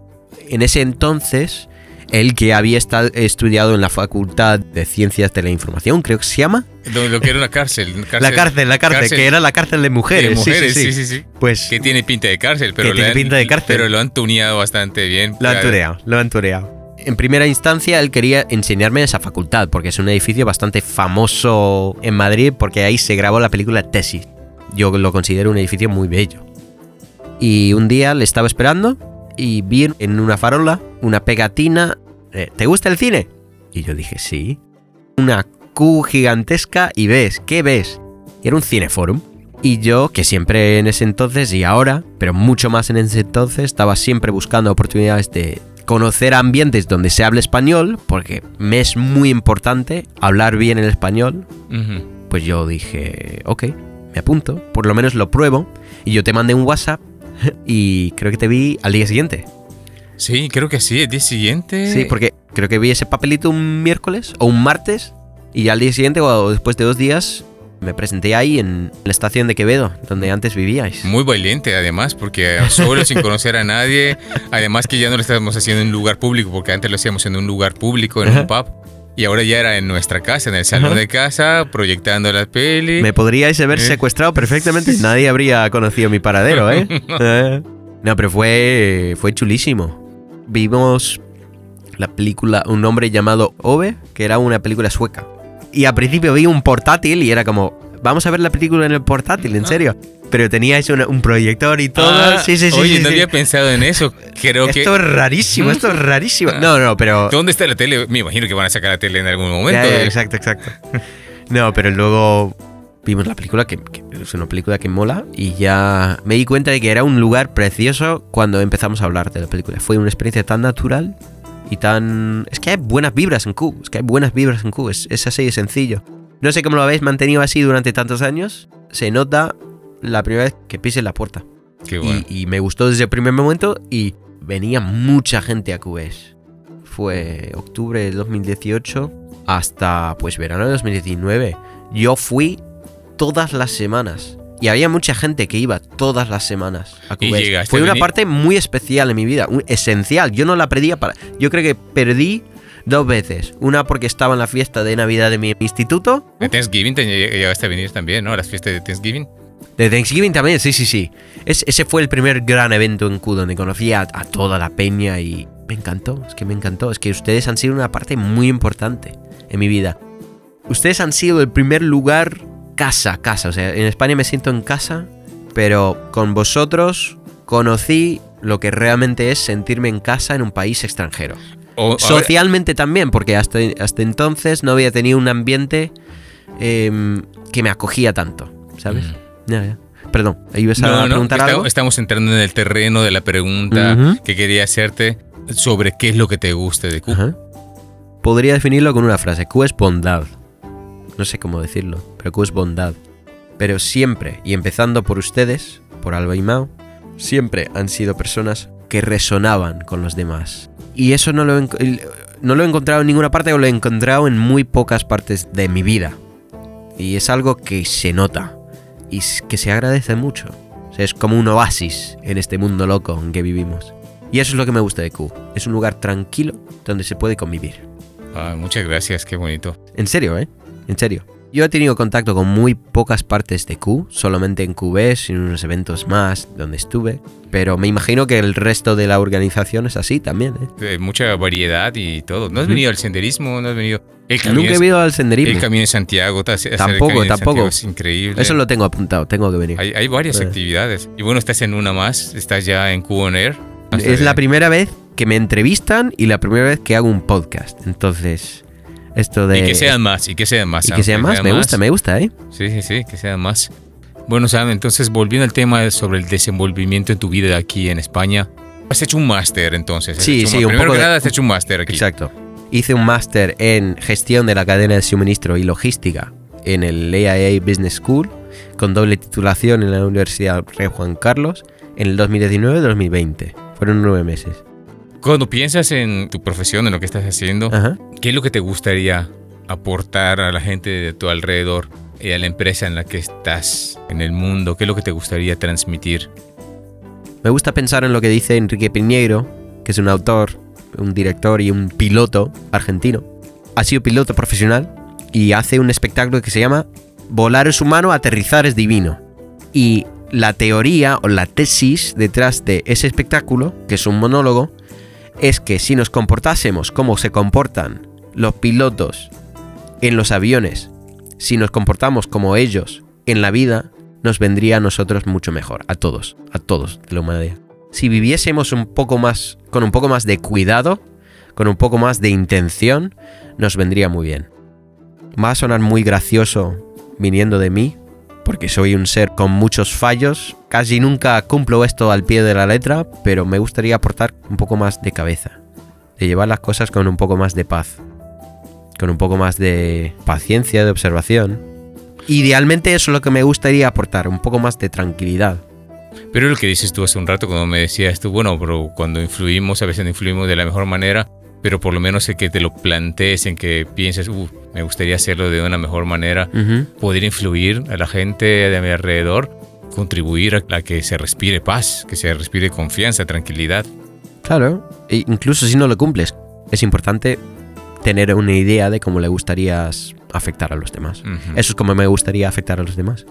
En ese entonces, él que había esta- estudiado en la Facultad de Ciencias de la Información, creo que se llama. Lo, lo que era una cárcel. <laughs> La cárcel, la cárcel, que era la cárcel de mujeres. de sí, sí, mujeres, sí. sí, sí, sí. Pues Que tiene pinta de cárcel, pero, Que tiene han- pinta de cárcel. pero lo han tuneado bastante bien. lo han tuneado, lo han tuneado. En primera instancia, él quería enseñarme esa facultad, porque es un edificio bastante famoso en Madrid, porque ahí se grabó la película Tesis. Yo lo considero un edificio muy bello. Y un día le estaba esperando y vi en una farola una pegatina. ¿Te gusta el cine? Y yo dije, sí. Una Q gigantesca y ves, ¿qué ves? Era un cineforum. Y yo, que siempre en ese entonces y ahora, pero mucho más en ese entonces, estaba siempre buscando oportunidades de conocer ambientes donde se hable español, porque me es muy importante hablar bien el español. Pues yo dije, ok, me apunto, por lo menos lo pruebo. Y yo te mandé un WhatsApp y creo que te vi al día siguiente. Sí, creo que sí, el día siguiente. Sí, porque creo que vi ese papelito un miércoles o un martes y ya al día siguiente o después de dos días me presenté ahí en la estación de Quevedo, donde antes vivíais. Muy valiente, además, porque solo sin conocer a nadie. Además, que ya no lo estábamos haciendo en un lugar público, porque antes lo hacíamos en un lugar público, en Ajá. un pub. Y ahora ya era en nuestra casa, en el salón Ajá. de casa, proyectando la peli. Me podríais haber Eh. secuestrado perfectamente nadie habría conocido mi paradero, ¿eh? <laughs> <laughs> Eh. No, pero fue, fue chulísimo. Vimos la película Un hombre llamado Ove, que era una película sueca. Y al principio vi un portátil y era como, vamos a ver la película en el portátil, en serio. Pero teníais una- un proyector y todo. Ah, sí, sí, sí. Oye, sí, no sí. había pensado en eso. Creo que. Esto es rarísimo, esto es rarísimo. No, no, pero... ¿Dónde está la tele? Me imagino que van a sacar la tele en algún momento. Ya, ya, exacto, exacto. <laughs> No, pero luego vimos la película, que, que es una película que mola, y ya me di cuenta de que era un lugar precioso cuando empezamos a hablar de la película. Fue una experiencia tan natural y tan... Es que hay buenas vibras en Q, es que hay buenas vibras en Q, es, es así de sencillo. No sé cómo lo habéis mantenido así durante tantos años, se nota la primera vez que pises la puerta. Qué bueno. Y, y me gustó desde el primer momento y venía mucha gente a QS. Fue octubre de 2018 hasta pues verano de 2019. Yo fui todas las semanas. Y había mucha gente que iba todas las semanas a QS. llegaste Fue una parte muy especial en mi vida, un- esencial. Yo no la perdía para. Yo creo que perdí dos veces. Una porque estaba en la fiesta de Navidad de mi instituto. De Thanksgiving te lleg- llegaste a venir también, ¿no? Las fiestas de Thanksgiving. De Thanksgiving también, sí, sí, sí. Es- ese fue el primer gran evento en Q donde conocí a, a toda la peña y me encantó, es que me encantó. Es que ustedes han sido una parte muy importante en mi vida. Ustedes han sido el primer lugar casa, casa. O sea, en España me siento en casa, pero con vosotros conocí lo que realmente es sentirme en casa en un país extranjero. O, Socialmente también, porque hasta, hasta entonces no había tenido un ambiente em, que me acogía tanto, ¿sabes? Mm. Ya, ya. Perdón, ibas a No, preguntar algo. estamos entrando en el terreno de la pregunta que quería hacerte sobre qué es lo que te gusta de Q. Ajá. Podría definirlo con una frase. Q es bondad. No sé cómo decirlo, pero Q es bondad. Pero siempre, y empezando por ustedes, por Alba y Mao, siempre han sido personas que resonaban con los demás. Y eso no lo, no lo he encontrado en ninguna parte o lo he encontrado en muy pocas partes de mi vida. Y es algo que se nota y que se agradece mucho. O sea, es como un oasis en este mundo loco en que vivimos. Y eso es lo que me gusta de Q. Es un lugar tranquilo donde se puede convivir. Ah, muchas gracias, qué bonito. En serio, ¿eh? En serio. Yo he tenido contacto con muy pocas partes de Q, solamente en QBs y en unos eventos más donde estuve. Pero me imagino que el resto de la organización es así también, ¿eh? Eh, mucha variedad y todo. ¿No has venido al senderismo? ¿No has venido? El camino, Nunca he de- ido al senderismo. el camino de Santiago. Tampoco, de tampoco. Santiago Es increíble. Eso lo tengo apuntado, tengo que venir. hay, hay varias Eh. actividades. Y bueno, estás en una más. Estás ya en Q on Air. Es la primera vez que me entrevistan y la primera vez que hago un podcast. Entonces, esto de... Y que sean más, y que sean más. y que sean más, me gusta, me gusta, ¿eh? Sí, sí, sí, que sean más. Bueno, Sam, entonces volviendo al tema sobre el desenvolvimiento en tu vida aquí en España. Has hecho un máster entonces. Sí, sí, un un Primero poco que de- nada has hecho un máster aquí. Exacto. Hice un máster en gestión de la cadena de suministro y logística en el AIA Business School, con doble titulación en la Universidad Rey Juan Carlos, en el 2019-2020. Fueron nueve meses. Cuando piensas en tu profesión, en lo que estás haciendo, Ajá. ¿qué es lo que te gustaría aportar a la gente de tu alrededor y a la empresa en la que estás en el mundo? ¿Qué es lo que te gustaría transmitir? Me gusta pensar en lo que dice Enrique Piñeiro, que es un autor, un director y un piloto argentino. Ha sido piloto profesional y hace un espectáculo que se llama Volar es humano, aterrizar es divino. Y la teoría o la tesis detrás de ese espectáculo, que es un monólogo, es que si nos comportásemos como se comportan los pilotos en los aviones, si nos comportamos como ellos en la vida, nos vendría a nosotros mucho mejor, a todos, a todos de la humanidad. Si viviésemos un poco más, con un poco más de cuidado, con un poco más de intención, nos vendría muy bien. Va a sonar muy gracioso viniendo de mí, porque soy un ser con muchos fallos, casi nunca cumplo esto al pie de la letra, pero me gustaría aportar un poco más de cabeza, de llevar las cosas con un poco más de paz, con un poco más de paciencia, de observación. Idealmente eso es lo que me gustaría aportar, un poco más de tranquilidad. Pero lo que dices tú hace un rato cuando me decías tú, bueno, pero cuando influimos, a veces no influimos de la mejor manera, pero por lo menos en que te lo plantees, en que pienses, uh, me gustaría hacerlo de una mejor manera, poder influir a la gente de mi alrededor, contribuir a a que se respire paz, que se respire confianza, tranquilidad. Claro, e incluso si no lo cumples, es importante tener una idea de cómo le gustarías afectar a los demás. Eso es como me gustaría afectar a los demás.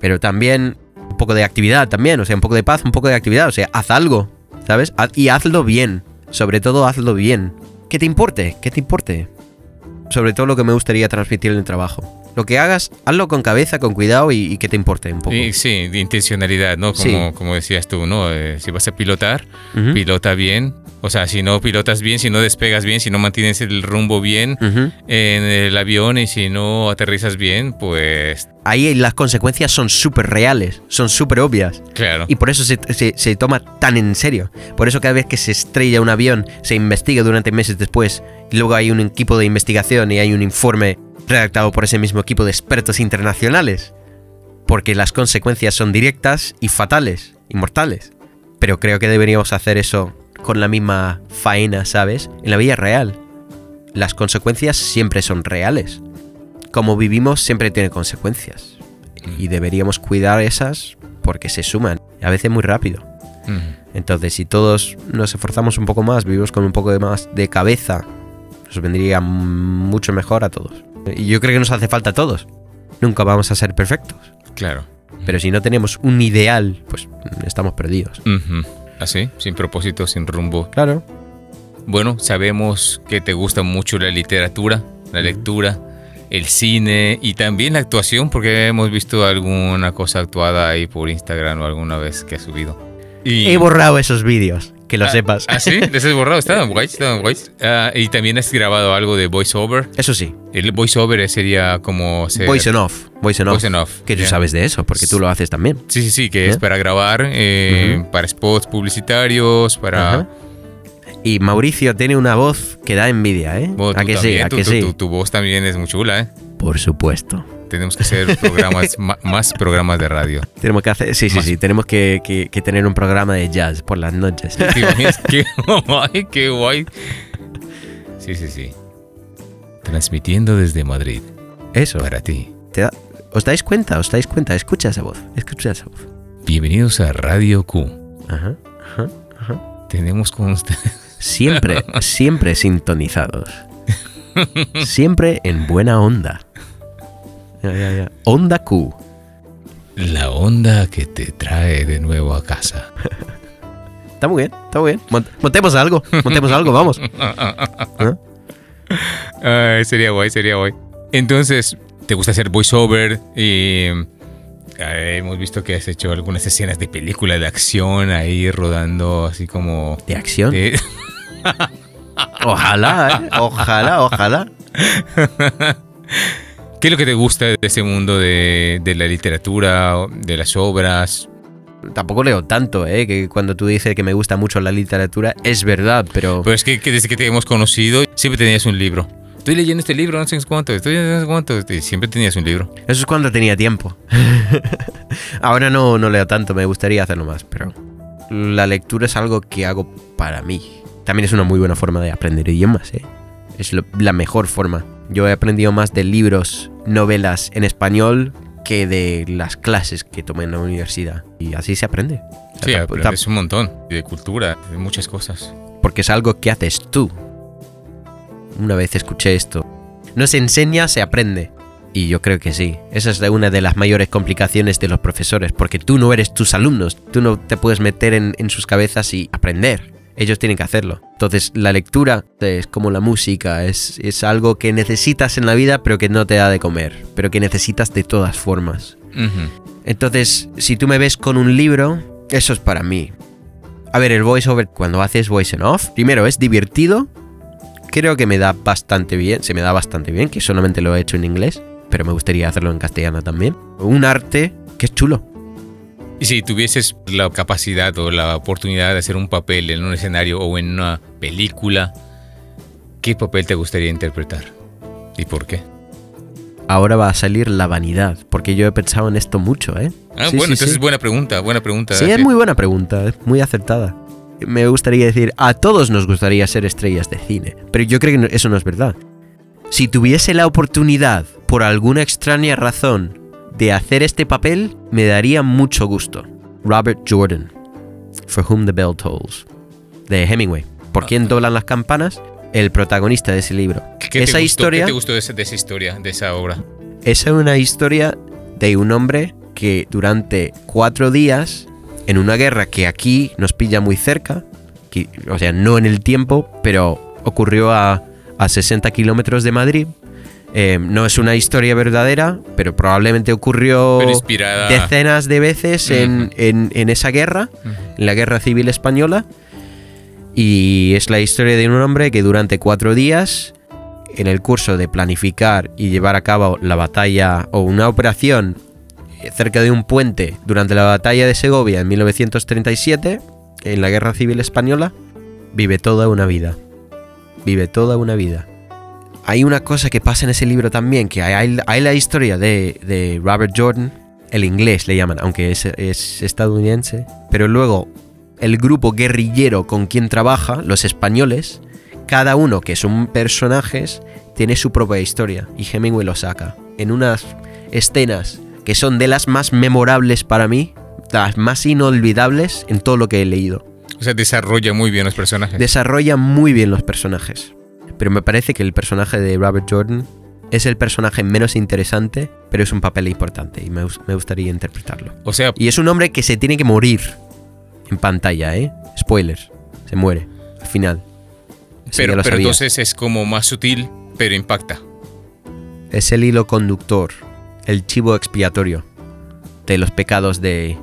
Pero también un poco de actividad también, o sea, un poco de paz, un poco de actividad, o sea, haz algo, ¿sabes? Haz- y hazlo bien, sobre todo hazlo bien. Que te importe, que te importe. Sobre todo lo que me gustaría transmitir en el trabajo. Lo que hagas, hazlo con cabeza, con cuidado y, y que te importe un poco. Y sí, de intencionalidad, ¿no? Como, Sí. como decías tú, ¿no? Eh, si vas a pilotar, pilota bien. O sea, si no pilotas bien, si no despegas bien, si no mantienes el rumbo bien en el avión y si no aterrizas bien, pues Ahí las consecuencias son súper reales, son súper obvias. claro. Y por eso se, se- se toma tan en serio. Por eso cada vez que se estrella un avión, se investiga durante meses después. Y luego hay un equipo de investigación y hay un informe redactado por ese mismo equipo de expertos internacionales. Porque las consecuencias son directas y fatales. inmortales. Pero creo que deberíamos hacer eso con la misma faena, ¿sabes? En la vida real. Las consecuencias siempre son reales. Como vivimos siempre tiene consecuencias. Y deberíamos cuidar esas porque se suman. A veces muy rápido. Entonces, si todos nos esforzamos un poco más, vivimos con un poco de más de cabeza, nos vendría mucho mejor a todos. Y yo creo que nos hace falta a todos. Nunca vamos a ser perfectos. Claro. Pero si no tenemos un ideal, pues estamos perdidos. Así, sin propósito, sin rumbo. Claro. Bueno, sabemos que te gusta mucho la literatura, la lectura, el cine y también la actuación, porque hemos visto alguna cosa actuada ahí por Instagram o alguna vez que has subido. Y... He borrado esos vídeos, que lo Ah, sepas. ¿Ah, sí? ¿Les has borrado? Estaban guays, <laughs> estaban guays. Ah, y también has grabado algo de voiceover. Eso sí, El voiceover sería como... ser- voice and off. Voice and off. Voice and off, Que tú sabes de eso, porque tú lo haces también. Sí, sí, sí, que es ¿Ya? para grabar, eh, para spots publicitarios, para... Y Mauricio tiene una voz que da envidia, ¿eh? Bueno, ¿A que sí? ¿A que sí? tu- tu voz también es muy chula, ¿eh? Por supuesto. Tenemos que hacer programas, <laughs> ma- más programas de radio. Tenemos que hacer, sí, sí, Más- sí, tenemos que, que- que tener un programa de jazz por las noches. <laughs> <laughs> Qué guay, qué guay. Sí, sí, sí. Transmitiendo desde Madrid Eso. para ti. ¿Te da- ¿Os dais cuenta? ¿Os dais cuenta? Escucha esa voz. Escucha esa voz. Bienvenidos a Radio Q. Ajá, ajá, ajá. Tenemos con ustedes Siempre, siempre sintonizados. Siempre en buena onda. Ya, ya, ya. Onda Q. la onda que te trae de nuevo a casa. <laughs> Está muy bien, está muy bien. Mont- montemos algo, montemos algo, vamos. <laughs> ¿Eh? Ay, sería guay, sería guay. Entonces, ¿te gusta hacer voiceover? Y eh, hemos visto que has hecho algunas escenas de película de acción ahí rodando así como... De acción. de- <laughs> Ojalá, ¿eh? Ojalá, ojalá. ¿Qué es lo que te gusta de ese mundo de, de la literatura, de las obras? Tampoco leo tanto, ¿eh? Que cuando tú dices que me gusta mucho la literatura, es verdad, pero... Pues es que, que desde que te hemos conocido siempre tenías un libro. Estoy leyendo este libro, no sé cuánto, estoy leyendo no sé cuánto, siempre tenías un libro. Eso es cuando tenía tiempo. <laughs> Ahora no, no leo tanto, me gustaría hacerlo más, pero la lectura es algo que hago para mí. También es una muy buena forma de aprender idiomas, ¿eh? Es lo- la mejor forma. Yo he aprendido más de libros, novelas en español que de las clases que tomé en la universidad. Y así se aprende. O sea, Sí, aprendes un montón de cultura, de muchas cosas. porque es algo que haces tú. Una vez escuché esto. No se enseña, se aprende. Y yo creo que sí. Esa es una de las mayores complicaciones de los profesores, porque tú no eres tus alumnos, tú no te puedes meter en, en sus cabezas y aprender. Ellos tienen que hacerlo. Entonces la lectura es como la música, es, es algo que necesitas en la vida pero que no te da de comer, pero que necesitas de todas formas. Entonces, si tú me ves con un libro, eso es para mí. A ver, el voiceover, cuando haces voice and off, primero es divertido. Creo que me da bastante bien, se me da bastante bien, que solamente lo he hecho en inglés, pero me gustaría hacerlo en castellano también. Un arte que es chulo. Y si tuvieses la capacidad o la oportunidad de hacer un papel en un escenario o en una película, ¿qué papel te gustaría interpretar? ¿Y por qué? Ahora va a salir la vanidad, porque yo he pensado en esto mucho, ¿eh? Ah, Sí, bueno, sí, entonces sí. buena pregunta, buena pregunta. Sí, es muy buena pregunta, es muy acertada. Me gustaría decir, a todos nos gustaría ser estrellas de cine, pero yo creo que eso no es verdad. Si tuviese la oportunidad, por alguna extraña razón, de hacer este papel, me daría mucho gusto. Robert Jordan, For Whom the Bell Tolls, de Hemingway. ¿Por quién doblan las campanas? El protagonista de ese libro. ¿Qué te esa gustó- historia ¿Qué te gustó de esa, de esa historia, de esa obra? esa es una historia de un hombre que durante cuatro días, en una guerra que aquí nos pilla muy cerca, que- o sea, no en el tiempo, pero ocurrió a, a 60 kilómetros de Madrid. Eh, no es una historia verdadera, pero probablemente ocurrió Pero decenas de veces en, en- en esa guerra, en la guerra civil española. Y es la historia de un hombre que durante cuatro días, en el curso de planificar y llevar a cabo la batalla o una operación eh, cerca de un puente durante la batalla de Segovia en 1937, en la guerra civil española, vive toda una vida. Vive toda una vida. Hay una cosa que pasa en ese libro también, que hay, hay la historia de, de Robert Jordan, el inglés le llaman, aunque es, es estadounidense. Pero luego el grupo guerrillero con quien trabaja, los españoles, cada uno que son personajes, tiene su propia historia. Y Hemingway lo saca. En unas escenas que son de las más memorables para mí, las más inolvidables en todo lo que he leído. O sea, desarrolla muy bien los personajes. Desarrolla muy bien los personajes. Pero me parece que el personaje de Robert Jordan es el personaje menos interesante, pero es un papel importante y me, gus- me gustaría interpretarlo. o sea, Y es un hombre que se tiene que morir en pantalla, ¿eh? Spoilers. Se muere al final. Pero, entonces es como más sutil, pero impacta. Es el hilo conductor, el chivo expiatorio de los pecados de,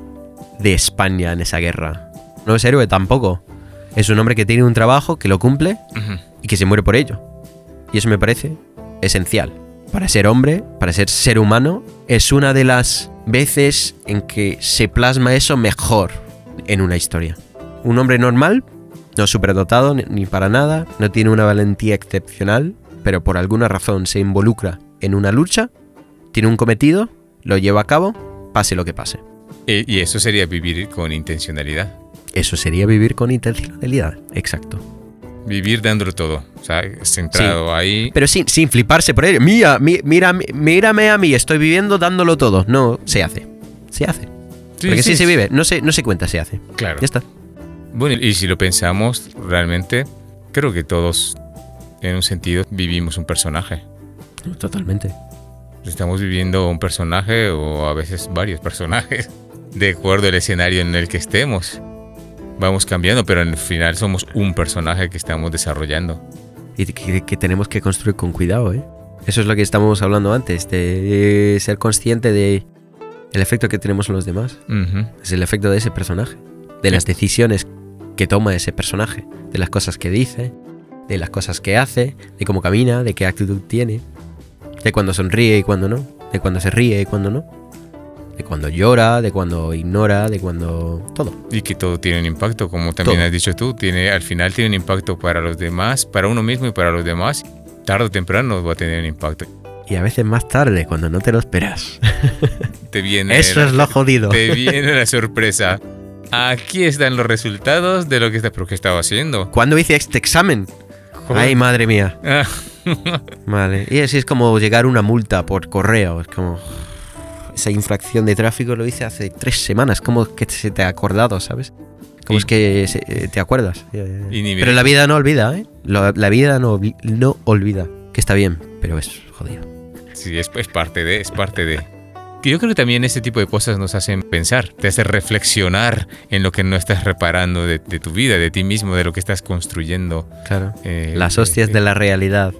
de España en esa guerra. No es héroe tampoco. Es un hombre que tiene un trabajo, que lo cumple. Y que se muere por ello. Y eso me parece esencial. Para ser hombre, para ser ser humano, es una de las veces en que se plasma eso mejor en una historia. Un hombre normal, no superdotado ni- para nada, no tiene una valentía excepcional, pero por alguna razón se involucra en una lucha, tiene un cometido, lo lleva a cabo, pase lo que pase. E- y eso sería vivir con intencionalidad. Eso sería vivir con intencionalidad, exacto. Vivir dándolo todo. O sea, centrado ahí. Pero sin, sin fliparse por ello. Mira, mi- mira, mírame a mí, estoy viviendo dándolo todo. No, se hace. Se hace. Sí, Porque sí, sí, se vive, no se, no se cuenta, se hace. Claro. Ya está. Bueno, y si lo pensamos, realmente, creo que todos, en un sentido, vivimos un personaje. Totalmente. Estamos viviendo un personaje o a veces varios personajes, de acuerdo al escenario en el que estemos. Vamos cambiando, pero al final somos un personaje que estamos desarrollando. Y que, que tenemos que construir con cuidado, ¿eh? Eso es lo que estábamos hablando antes, de ser consciente de el efecto que tenemos en los demás. Es el efecto de ese personaje. De las decisiones que toma ese personaje. De las cosas que dice. De las cosas que hace. De cómo camina. De qué actitud tiene. De cuando sonríe y cuando no. De cuando se ríe y cuando no. De cuando llora. De cuando ignora. De cuando... Todo. Y que todo tiene un impacto, como también Todo. has dicho tú, tiene, al final tiene un impacto para los demás, para uno mismo y para los demás. Tarde o temprano va a tener un impacto. Y a veces más tarde, cuando no te lo esperas. <laughs> Te viene, Eso la- es lo jodido. te <laughs> viene la sorpresa. Aquí están los resultados de lo que pero ¿qué estaba haciendo? ¿Cuándo hice este examen? Joder. Ay, madre mía. Ah, Vale. Y así es como llegar una multa por correo. Es como. Esa infracción de tráfico lo hice hace tres semanas. Como que se te ha acordado, ¿sabes? Como Y- es que se- eh, te acuerdas. Eh, me Pero la vida no olvida, ¿eh? La vida no, no olvida. Que está bien, pero es jodido. Sí, es, es parte de, es parte de. Que Yo creo que también ese tipo de cosas nos hacen pensar, te hace reflexionar en lo que no estás reparando de, de tu vida, de ti mismo, de lo que estás construyendo. Claro. eh, Las hostias eh, de la realidad.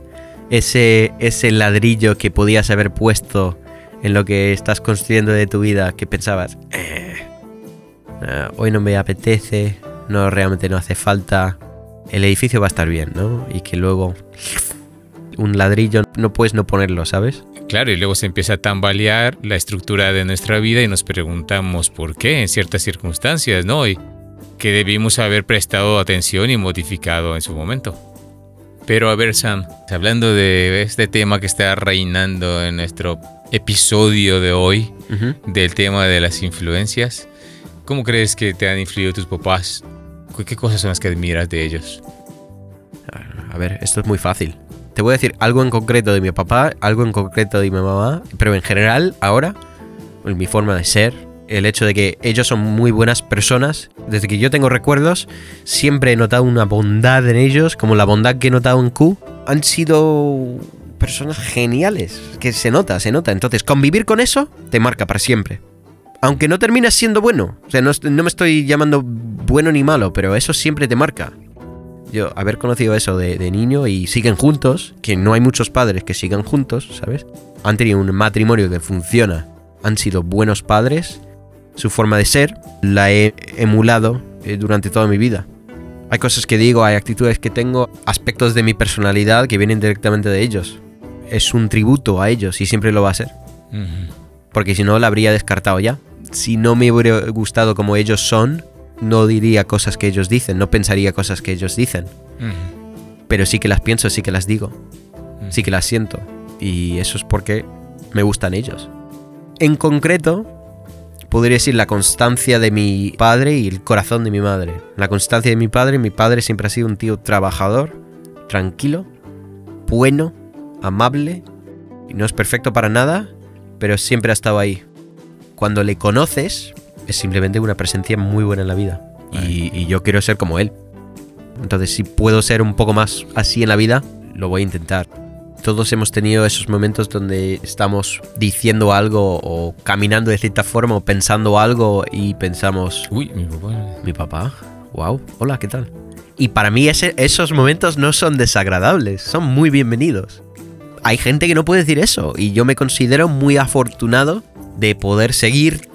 Ese, ese ladrillo que podías haber puesto en lo que estás construyendo de tu vida, que pensabas, "Eh, eh, hoy no me apetece, no realmente no hace falta, el edificio va a estar bien, ¿no? Y que luego un ladrillo no puedes no ponerlo, ¿sabes? Claro, y luego se empieza a tambalear la estructura de nuestra vida y nos preguntamos por qué en ciertas circunstancias, ¿no? Y que debimos haber prestado atención y modificado en su momento. Pero a ver, Sam, hablando de este tema que está reinando en nuestro episodio de hoy, del tema de las influencias, ¿cómo crees que te han influido tus papás? ¿Qué- ¿Qué cosas son las que admiras de ellos? A ver, esto es muy fácil. Te voy a decir algo en concreto de mi papá, algo en concreto de mi mamá, pero en general, ahora, en mi forma de ser, el hecho de que ellos son muy buenas personas, desde que yo tengo recuerdos, siempre he notado una bondad en ellos, como la bondad que he notado en Q, han sido personas geniales, que se nota, se nota. Entonces, convivir con eso te marca para siempre. Aunque no terminas siendo bueno, o sea, no, me estoy llamando bueno ni malo, pero eso siempre te marca yo haber conocido eso de, de niño y siguen juntos, que no hay muchos padres que sigan juntos, ¿sabes? Han tenido un matrimonio que funciona, han sido buenos padres, su forma de ser la he emulado eh, durante toda mi vida. Hay cosas que digo, hay actitudes que tengo, aspectos de mi personalidad que vienen directamente de ellos. Es un tributo a ellos y siempre lo va a ser, porque si no la habría descartado ya. Si no me hubiera gustado como ellos son, no diría cosas que ellos dicen, no pensaría cosas que ellos dicen pero sí que las pienso, sí que las digo, sí que las siento. Y eso es porque me gustan ellos. En concreto, podría decir la constancia de mi padre y el corazón de mi madre. La constancia de mi padre, mi padre siempre ha sido un tío trabajador, tranquilo, bueno, amable, y no es perfecto para nada, pero siempre ha estado ahí. Cuando le conoces, es simplemente una presencia muy buena en la vida. Y, y yo quiero ser como él. Entonces, si puedo ser un poco más así en la vida, lo voy a intentar. Todos hemos tenido esos momentos donde estamos diciendo algo o caminando de cierta forma o pensando algo y pensamos, Uy, mi papá. mi papá, wow, hola, ¿qué tal? Y para mí ese- esos momentos no son desagradables, son muy bienvenidos. Hay gente que no puede decir eso y yo me considero muy afortunado de poder seguir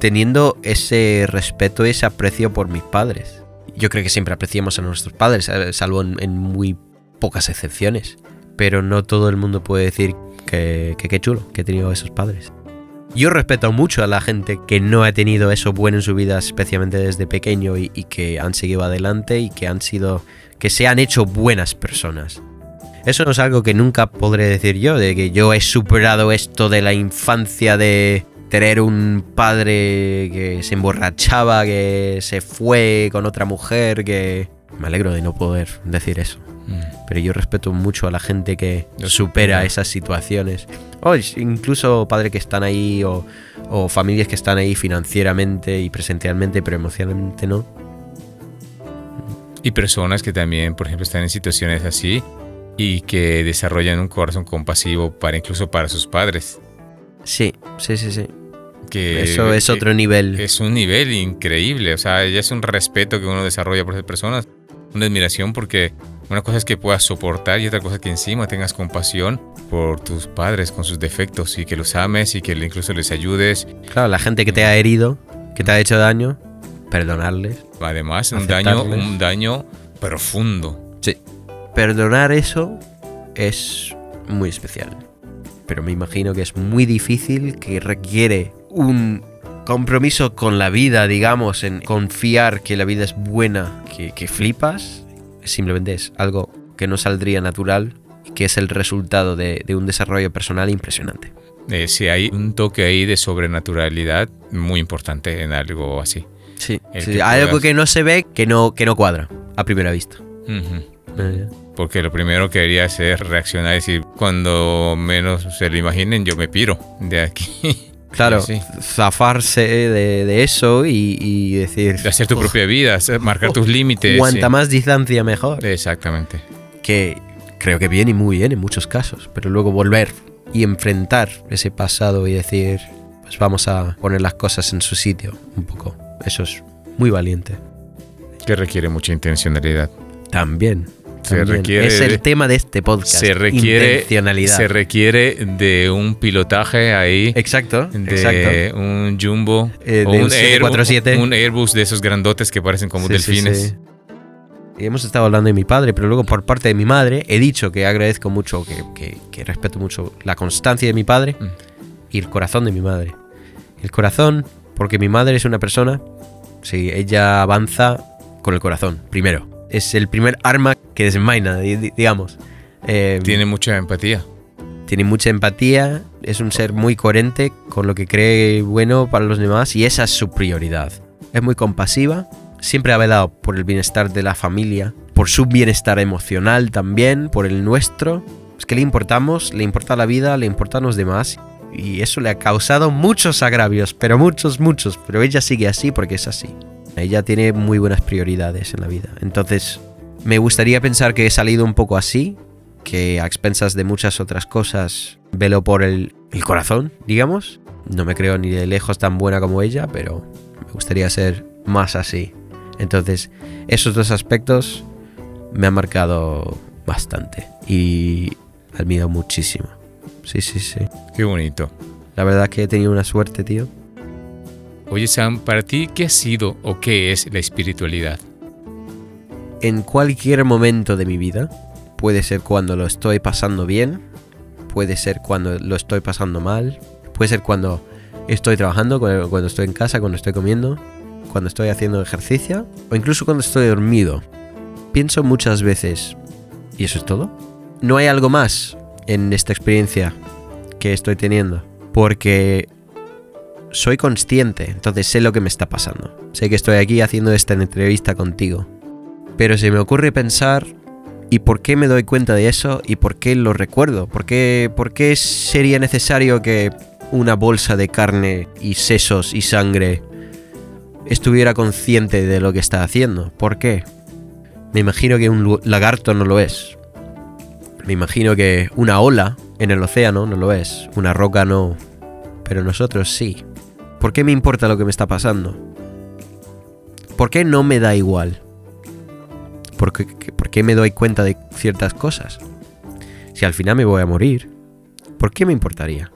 teniendo ese respeto y ese aprecio por mis padres. Yo creo que siempre apreciamos a nuestros padres, eh, salvo en, muy pocas excepciones. Pero no todo el mundo puede decir que que qué chulo que he tenido esos padres. Yo respeto mucho a la gente que no ha tenido eso bueno en su vida, especialmente desde pequeño, y, y que han seguido adelante y que han sido. que se han hecho buenas personas. Eso no es algo que nunca podré decir yo, de que yo he superado esto de la infancia de tener un padre que se emborrachaba, que se fue con otra mujer, que... Me alegro de no poder decir eso. Mm. Pero yo respeto mucho a la gente que supera esas situaciones. O incluso padres que están ahí o, o familias que están ahí financieramente y presencialmente, pero emocionalmente no. Y personas que también, por ejemplo, están en situaciones así y que desarrollan un corazón compasivo para incluso para sus padres. Sí, sí, sí, sí. Que Eso es otro nivel. Es un nivel increíble. O sea, ya es un respeto que uno desarrolla por esas personas. Una admiración porque una cosa es que puedas soportar y otra cosa es que encima tengas compasión por tus padres con sus defectos y que los ames y que incluso les ayudes. Claro, la gente que te ha herido, que te ha hecho daño, perdonarles. Además, un daño, un daño profundo. Sí. Perdonar eso es muy especial. Pero me imagino que es muy difícil, que requiere un compromiso con la vida, digamos, en confiar que la vida es buena, que, que flipas. Simplemente es algo que no saldría natural y que es el resultado de, de un desarrollo personal impresionante. Eh, si hay un toque ahí de sobrenaturalidad muy importante en algo así. Sí, sí, que algo puedas- que no se ve que no, que no cuadra a primera vista. Eh, Porque lo primero que haría es reaccionar y decir, cuando menos se lo imaginen, yo me piro de aquí. <laughs> Claro, Sí, zafarse de, de eso y, y decir... De hacer tu "Uf, propia vida, marcar tus límites. Cuanta sí. más distancia mejor. Exactamente. Que creo que bien y muy bien en muchos casos. Pero luego volver y enfrentar ese pasado y decir, pues vamos a poner las cosas en su sitio un poco. Eso es muy valiente. Que requiere mucha intencionalidad. También. Se también. requiere es el tema de este podcast. Se requiere, Intencionalidad. se requiere de un pilotaje ahí. exacto, De exacto. un jumbo Eh, o de un un, Air- 747. un Airbus de esos grandotes que parecen como Sí, delfines. sí. Y hemos estado hablando de mi padre, pero luego por parte de mi madre he dicho que agradezco mucho, que, que- que respeto mucho la constancia de mi padre Mm. y el corazón de mi madre. El corazón, porque mi madre es una persona, sí, ella avanza con el corazón, primero. Es el primer arma que desenvaina, di- di- digamos. Eh, Tiene mucha empatía. tiene mucha empatía, es un ser muy coherente con lo que cree bueno para los demás y esa es su prioridad. Es muy compasiva, siempre ha velado por el bienestar de la familia, por su bienestar emocional también, por el nuestro. Es que le importamos, le importa la vida, le importan los demás y eso le ha causado muchos agravios, pero muchos, muchos, pero ella sigue así porque es así. Ella tiene muy buenas prioridades en la vida. Entonces, me gustaría pensar que he salido un poco así, que a expensas de muchas otras cosas velo por el, el corazón, digamos. No me creo ni de lejos tan buena como ella, pero me gustaría ser más así. Entonces, esos dos aspectos me han marcado bastante y admiro muchísimo. Sí, sí, sí. Qué bonito. La verdad que he tenido una suerte, tío. Oye, Sam, para ti, ¿qué ha sido o qué es la espiritualidad? en cualquier momento de mi vida. Puede ser cuando lo estoy pasando bien, puede ser cuando lo estoy pasando mal, puede ser cuando estoy trabajando, cu- cuando estoy en casa, cuando estoy comiendo, cuando estoy haciendo ejercicio o incluso cuando estoy dormido. Pienso muchas veces, ¿y eso es todo? No hay algo más en esta experiencia que estoy teniendo, porque soy consciente, entonces sé lo que me está pasando. Sé que estoy aquí haciendo esta entrevista contigo. Pero se me ocurre pensar, ¿y por qué me doy cuenta de eso? ¿Y por qué lo recuerdo? ¿Por qué, por qué sería necesario que una bolsa de carne y sesos y sangre estuviera consciente de lo que está haciendo? ¿Por qué? Me imagino que un lagarto no lo es. Me imagino que una ola en el océano no lo es. Una roca no. Pero nosotros sí. ¿Por qué me importa lo que me está pasando? ¿Por qué no me da igual? ¿Por qué, me doy cuenta de ciertas cosas? Si al final me voy a morir, ¿por qué me importaría?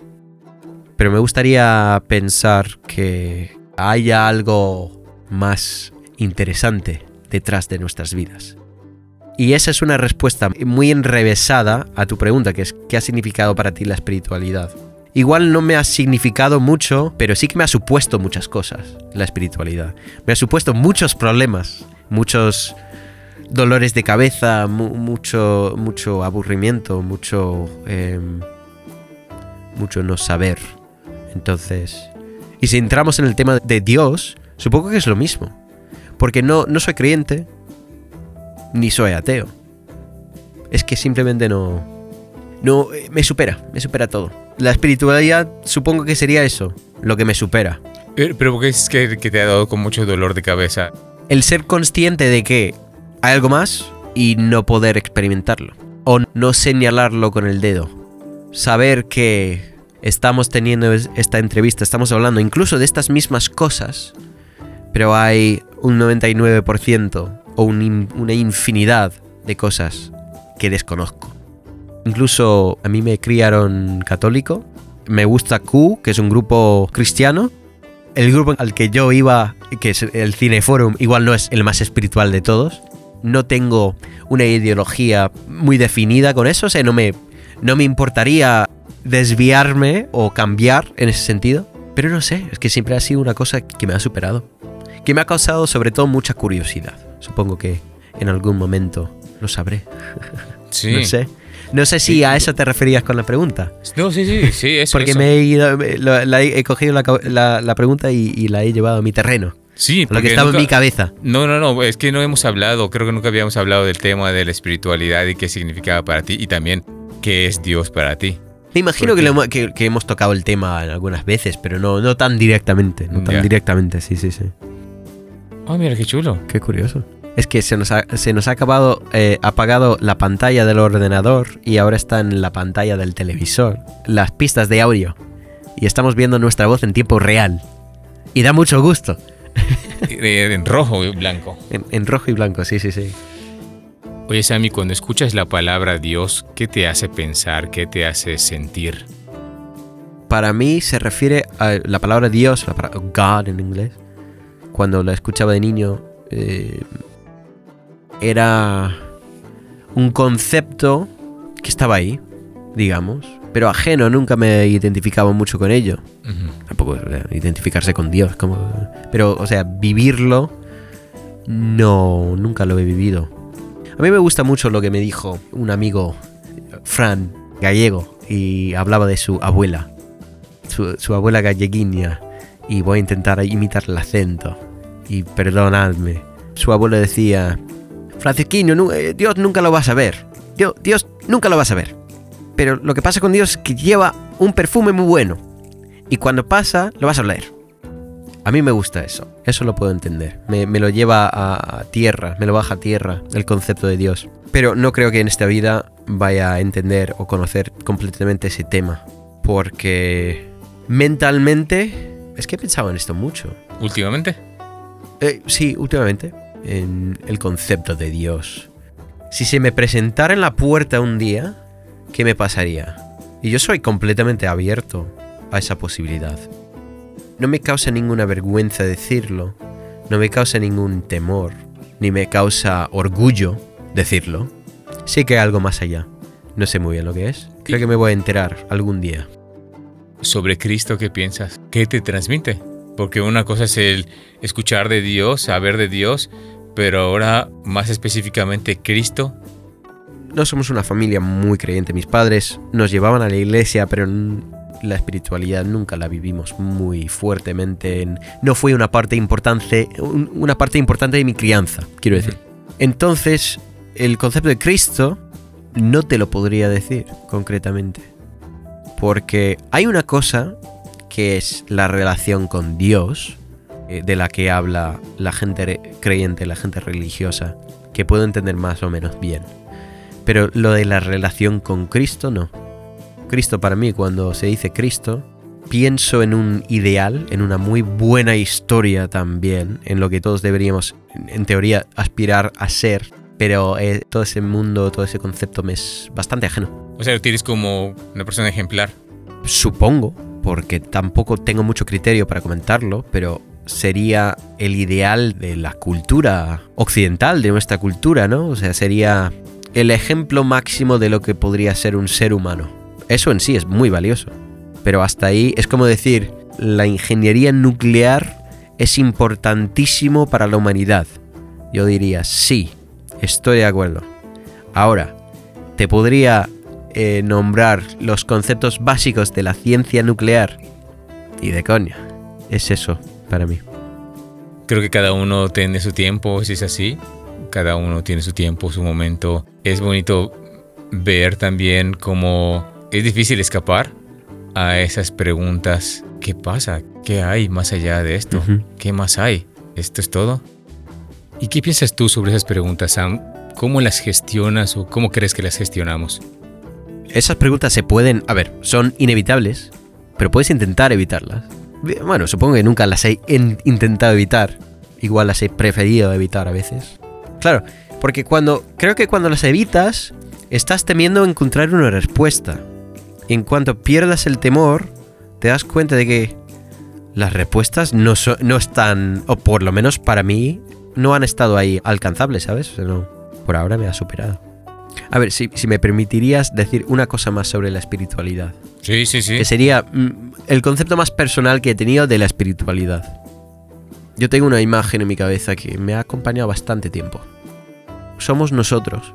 Pero me gustaría pensar que haya algo más interesante detrás de nuestras vidas. Y esa es una respuesta muy enrevesada a tu pregunta, que es ¿qué ha significado para ti la espiritualidad? Igual no me ha significado mucho, pero sí que me ha supuesto muchas cosas, la espiritualidad. Me ha supuesto muchos problemas, muchos dolores de cabeza, mucho, mucho aburrimiento, mucho, em, mucho no saber. Entonces, y si entramos en el tema de Dios, supongo que es lo mismo. Porque no, no soy creyente, ni soy ateo. Es que simplemente no... No, eh, me supera, me supera todo la espiritualidad supongo que sería eso, lo que me supera. Pero, ¿por qué es que, te ha dado con mucho dolor de cabeza? El ser consciente de que hay algo más y no poder experimentarlo. O no señalarlo con el dedo. Saber que estamos teniendo esta entrevista, estamos hablando incluso de estas mismas cosas, pero hay un 99% o una infinidad de cosas que desconozco. Incluso a mí me criaron católico. Me gusta Q, que es un grupo cristiano. El grupo al que yo iba, que es el Cineforum, igual no es el más espiritual de todos. No tengo una ideología muy definida con eso. O sea, no me, no me importaría desviarme o cambiar en ese sentido. Pero no sé, es que siempre ha sido una cosa que me ha superado. Que me ha causado sobre todo mucha curiosidad. Supongo que en algún momento lo sabré. Sí. <laughs> no sé. No sé si a eso te referías con la pregunta. No, sí, sí, sí, eso. Porque me he ido, he cogido la, pregunta y, la he llevado a mi terreno. Sí, lo que estaba en mi cabeza. No, no, no, es que no hemos hablado, creo que nunca habíamos hablado del tema de la espiritualidad y qué significaba para ti y también qué es Dios para ti. Me imagino que, que, hemos tocado el tema algunas veces, pero no, no tan directamente. No tan directamente, sí, sí, sí. Oh, mira qué chulo. Qué curioso es que se nos ha, se nos ha acabado, eh, apagado la pantalla del ordenador y ahora está en la pantalla del televisor, las pistas de audio. Y estamos viendo nuestra voz en tiempo real. Y da mucho gusto. En rojo y blanco. <laughs> En, rojo y blanco, sí, sí, sí. Oye, Sammy, cuando escuchas la palabra Dios, ¿qué te hace pensar? ¿Qué te hace sentir? Para mí se refiere a la palabra Dios, la palabra God en inglés. Cuando la escuchaba de niño, eh, era un concepto que estaba ahí, digamos, pero ajeno, nunca me identificaba mucho con ello. Tampoco identificarse con Dios, como, pero, o sea, vivirlo, no, nunca lo he vivido. A mí me gusta mucho lo que me dijo un amigo, Fran, gallego, y hablaba de su abuela, su, su abuela galleguiña, y voy a intentar imitar el acento, y perdonadme. Su abuelo decía, Francisquinho, eh, Dios nunca lo va a saber. Dios, Dios nunca lo va a saber. Pero lo que pasa con Dios es que lleva un perfume muy bueno. Y cuando pasa, lo vas a oler. A mí me gusta eso. Eso lo puedo entender. Me, lo lleva a, tierra, me lo baja a tierra el concepto de Dios. Pero no creo que en esta vida vaya a entender o conocer completamente ese tema. Porque mentalmente... Es que he pensado en esto mucho. ¿Últimamente? Eh, sí, últimamente en el concepto de Dios. Si se me presentara en la puerta un día, ¿qué me pasaría? Y yo soy completamente abierto a esa posibilidad. No me causa ninguna vergüenza decirlo, no me causa ningún temor, ni me causa orgullo decirlo. Sé que hay algo más allá. No sé muy bien lo que es. Creo que me voy a enterar algún día. Sobre Cristo, ¿qué piensas? ¿Qué te transmite? Porque una cosa es el escuchar de Dios, saber de Dios, pero ahora más específicamente Cristo. No somos una familia muy creyente. Mis padres nos llevaban a la iglesia, pero la espiritualidad nunca la vivimos muy fuertemente. En, no fue una parte importante, un- una parte importante de mi crianza, quiero decir. Entonces, el concepto de Cristo no te lo podría decir concretamente. Porque hay una cosa que es la relación con Dios, eh, de la que habla la gente re- creyente, la gente religiosa, que puedo entender más o menos bien. Pero lo de la relación con Cristo no. Cristo para mí, cuando se dice Cristo, pienso en un ideal, en una muy buena historia también, en lo que todos deberíamos, en- en teoría, aspirar a ser. Pero eh, todo ese mundo, todo ese concepto me es bastante ajeno. O sea, lo tienes como una persona ejemplar. Supongo, porque tampoco tengo mucho criterio para comentarlo, pero sería el ideal de la cultura occidental, de nuestra cultura, ¿no? O sea, sería el ejemplo máximo de lo que podría ser un ser humano. Eso en sí es muy valioso. Pero hasta ahí es como decir, la ingeniería nuclear es importantísimo para la humanidad. Yo diría, sí, estoy de acuerdo. Ahora, te podría eh, nombrar los conceptos básicos de la ciencia nuclear. Y de coña. Es eso para mí. Creo que cada uno tiene su tiempo, si es así. Cada uno tiene su tiempo, su momento. Es bonito ver también cómo es difícil escapar a esas preguntas. ¿Qué pasa? ¿Qué hay más allá de esto? ¿Qué más hay? ¿Esto es todo? ¿Y qué piensas tú sobre esas preguntas, Sam? ¿Cómo las gestionas o cómo crees que las gestionamos? Esas preguntas se pueden, a ver, son inevitables, pero puedes intentar evitarlas. Bueno, supongo que nunca las he in- intentado evitar. Igual las he preferido evitar a veces. Claro, porque cuando creo que cuando las evitas estás temiendo encontrar una respuesta. Y en cuanto pierdas el temor, te das cuenta de que las respuestas no, no están, o por lo menos para mí, no han estado ahí alcanzables, ¿sabes? No, por ahora me ha superado. A ver, si, si me permitirías decir una cosa más sobre la espiritualidad. Sí, sí, sí. Que sería mm, el concepto más personal que he tenido de la espiritualidad. Yo tengo una imagen en mi cabeza que me ha acompañado bastante tiempo. Somos nosotros,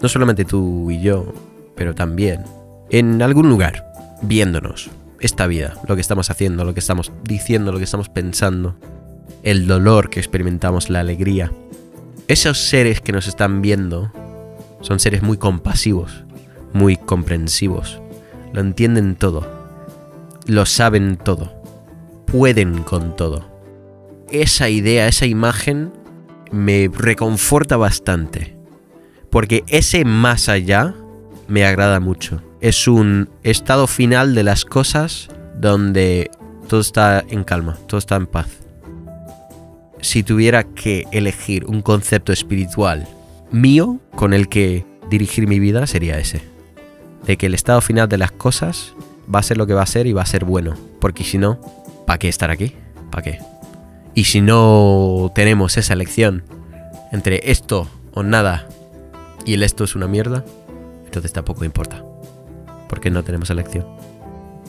no solamente tú y yo, pero también en algún lugar, viéndonos esta vida, lo que estamos haciendo, lo que estamos diciendo, lo que estamos pensando, el dolor que experimentamos, la alegría. Esos seres que nos están viendo son seres muy compasivos, muy comprensivos, lo entienden todo, lo saben todo, pueden con todo. Esa idea, esa imagen me reconforta bastante, porque ese más allá me agrada mucho. Es un estado final de las cosas donde todo está en calma, todo está en paz. Si tuviera que elegir un concepto espiritual mío con el que dirigir mi vida, sería ese de que el estado final de las cosas va a ser lo que va a ser y va a ser bueno. Porque si no, ¿para qué estar aquí? ¿Para qué? Y si no tenemos esa elección entre esto o nada y el esto es una mierda, entonces tampoco importa. Porque no tenemos elección.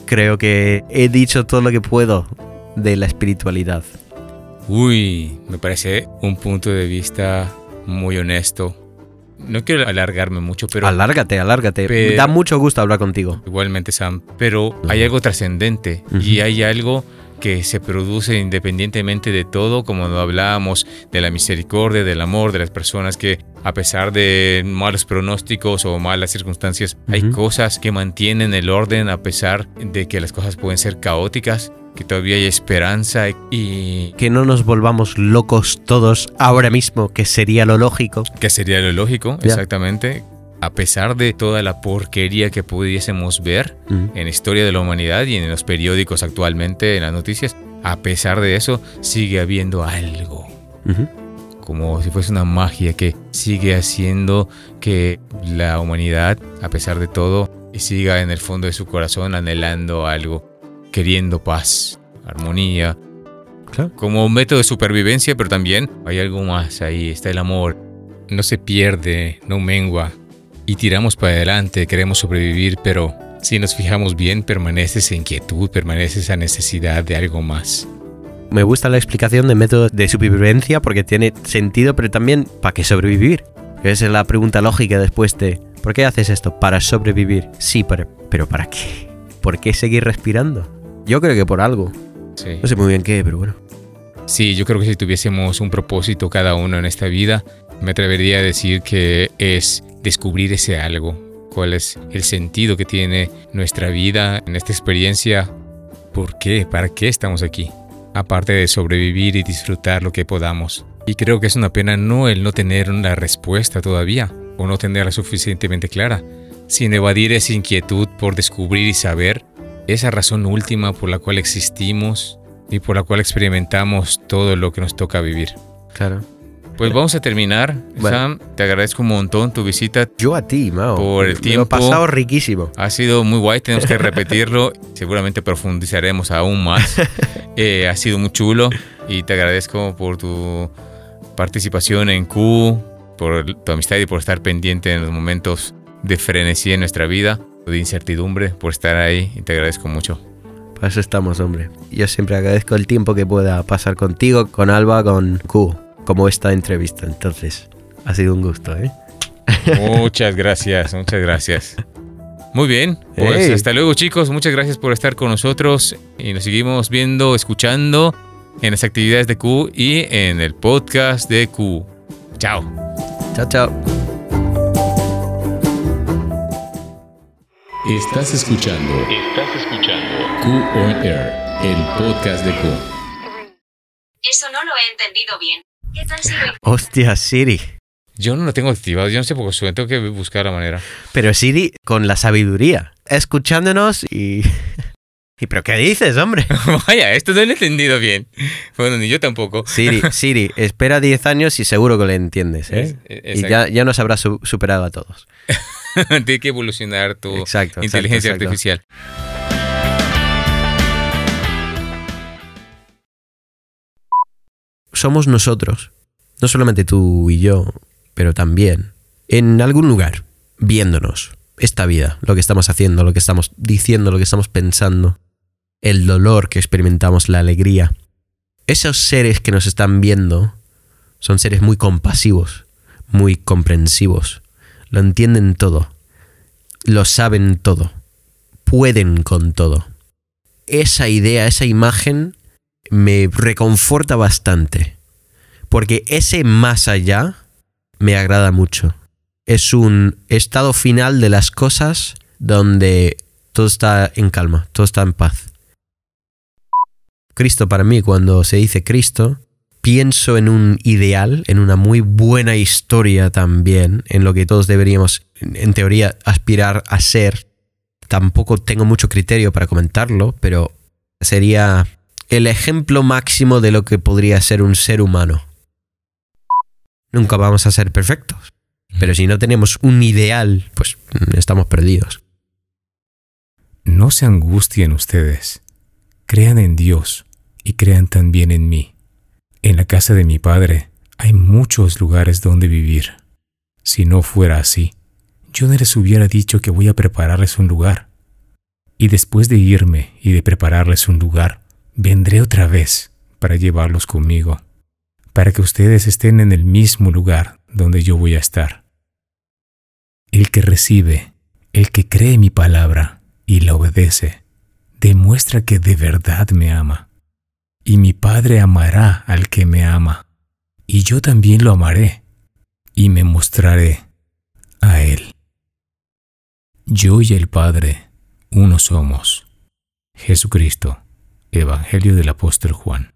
Creo que he dicho todo lo que puedo de la espiritualidad. Uy, me parece un punto de vista muy honesto. No quiero alargarme mucho, pero alárgate, alárgate. pero- da mucho gusto hablar contigo. igualmente, Sam, pero hay algo trascendente y hay algo que se produce independientemente de todo, como lo hablábamos, de la misericordia, del amor de las personas que a pesar de malos pronósticos o malas circunstancias, hay cosas que mantienen el orden a pesar de que las cosas pueden ser caóticas, que todavía hay esperanza y Que no nos volvamos locos todos ahora mismo, que sería lo lógico. que sería lo lógico, exactamente. A pesar de toda la porquería que pudiésemos ver, en la historia de la humanidad y en los periódicos actualmente, en las noticias, a pesar de eso, sigue habiendo algo. Como si fuese una magia que sigue haciendo que la humanidad, a pesar de todo, siga en el fondo de su corazón anhelando algo, queriendo paz, armonía, Claro. como un método de supervivencia, pero también hay algo más ahí, está el amor. No se pierde, no mengua. Y tiramos para adelante, queremos sobrevivir, pero si nos fijamos bien, permanece esa inquietud, permanece esa necesidad de algo más. Me gusta la explicación de método de supervivencia porque tiene sentido, pero también ¿para qué sobrevivir? Esa es la pregunta lógica después de ¿por qué haces esto? Para sobrevivir. Sí, pero, pero ¿para qué? ¿por qué seguir respirando? Yo creo que por algo. Sí. No sé muy bien qué, pero bueno. Sí, yo creo que si tuviésemos un propósito cada uno en esta vida, me atrevería a decir que es descubrir ese algo, cuál es el sentido que tiene nuestra vida en esta experiencia, por qué, para qué estamos aquí, aparte de sobrevivir y disfrutar lo que podamos. Y creo que es una pena no el no tener una respuesta todavía, o no tenerla suficientemente clara, sin evadir esa inquietud por descubrir y saber esa razón última por la cual existimos y por la cual experimentamos todo lo que nos toca vivir. Claro. Pues vamos a terminar. Bueno. Sam, te agradezco un montón tu visita. Yo a ti, Mao. Por el Me lo he tiempo. pasado riquísimo. Ha sido muy guay, tenemos que <laughs> repetirlo. Seguramente profundizaremos aún más. <laughs> Eh, ha sido muy chulo y te agradezco por tu participación en Q, por tu amistad y por estar pendiente en los momentos de frenesí en nuestra vida, de incertidumbre, por estar ahí y te agradezco mucho. Para eso estamos, hombre. Yo siempre agradezco el tiempo que pueda pasar contigo, con Alba, con Q, como esta entrevista. Entonces, ha sido un gusto, ¿eh? Muchas gracias, muchas gracias. Muy bien, pues Hey. hasta luego chicos, muchas gracias por estar con nosotros y nos seguimos viendo, escuchando en las actividades de Q y en el podcast de Q. Chao. Chao, chao. Estás escuchando. Estás escuchando Q on Air, el podcast de Q. Eso no lo he entendido bien. ¿Qué tal si lo Hostia, Siri. Yo no lo tengo activado, yo no sé por qué suena, tengo que buscar la manera. Pero Siri con la sabiduría, escuchándonos y... ¿Y pero qué dices, hombre? <laughs> Vaya, esto no lo he entendido bien. Bueno, ni yo tampoco. Siri, <laughs> Siri, espera 10 años y seguro que le entiendes, ¿eh? Es- y ya, ya nos habrá su- superado a todos. <laughs> Tiene que evolucionar tu Exacto, exacto, inteligencia exacto. artificial. Somos nosotros, no solamente tú y yo, pero también en algún lugar, viéndonos esta vida, lo que estamos haciendo, lo que estamos diciendo, lo que estamos pensando, el dolor que experimentamos, la alegría. Esos seres que nos están viendo son seres muy compasivos, muy comprensivos, lo entienden todo, lo saben todo, pueden con todo. Esa idea, esa imagen me reconforta bastante, porque ese más allá me agrada mucho. Es un estado final de las cosas donde todo está en calma, todo está en paz. Cristo para mí, cuando se dice Cristo, pienso en un ideal, en una muy buena historia también, en lo que todos deberíamos, en teoría, aspirar a ser. Tampoco tengo mucho criterio para comentarlo, pero sería el ejemplo máximo de lo que podría ser un ser humano. Nunca vamos a ser perfectos, pero si no tenemos un ideal, pues mm, estamos perdidos. No se angustien ustedes. Crean en Dios y crean también en mí. En la casa de mi Padre hay muchos lugares donde vivir. Si no fuera así, yo no les hubiera dicho que voy a prepararles un lugar. Y después de irme y de prepararles un lugar, vendré otra vez para llevarlos conmigo, para que ustedes estén en el mismo lugar donde yo voy a estar. El que recibe, el que cree mi palabra y la obedece, demuestra que de verdad me ama. Y mi Padre amará al que me ama, y yo también lo amaré, y me mostraré a Él. Yo y el Padre, uno somos. Jesucristo, Evangelio del Apóstol Juan.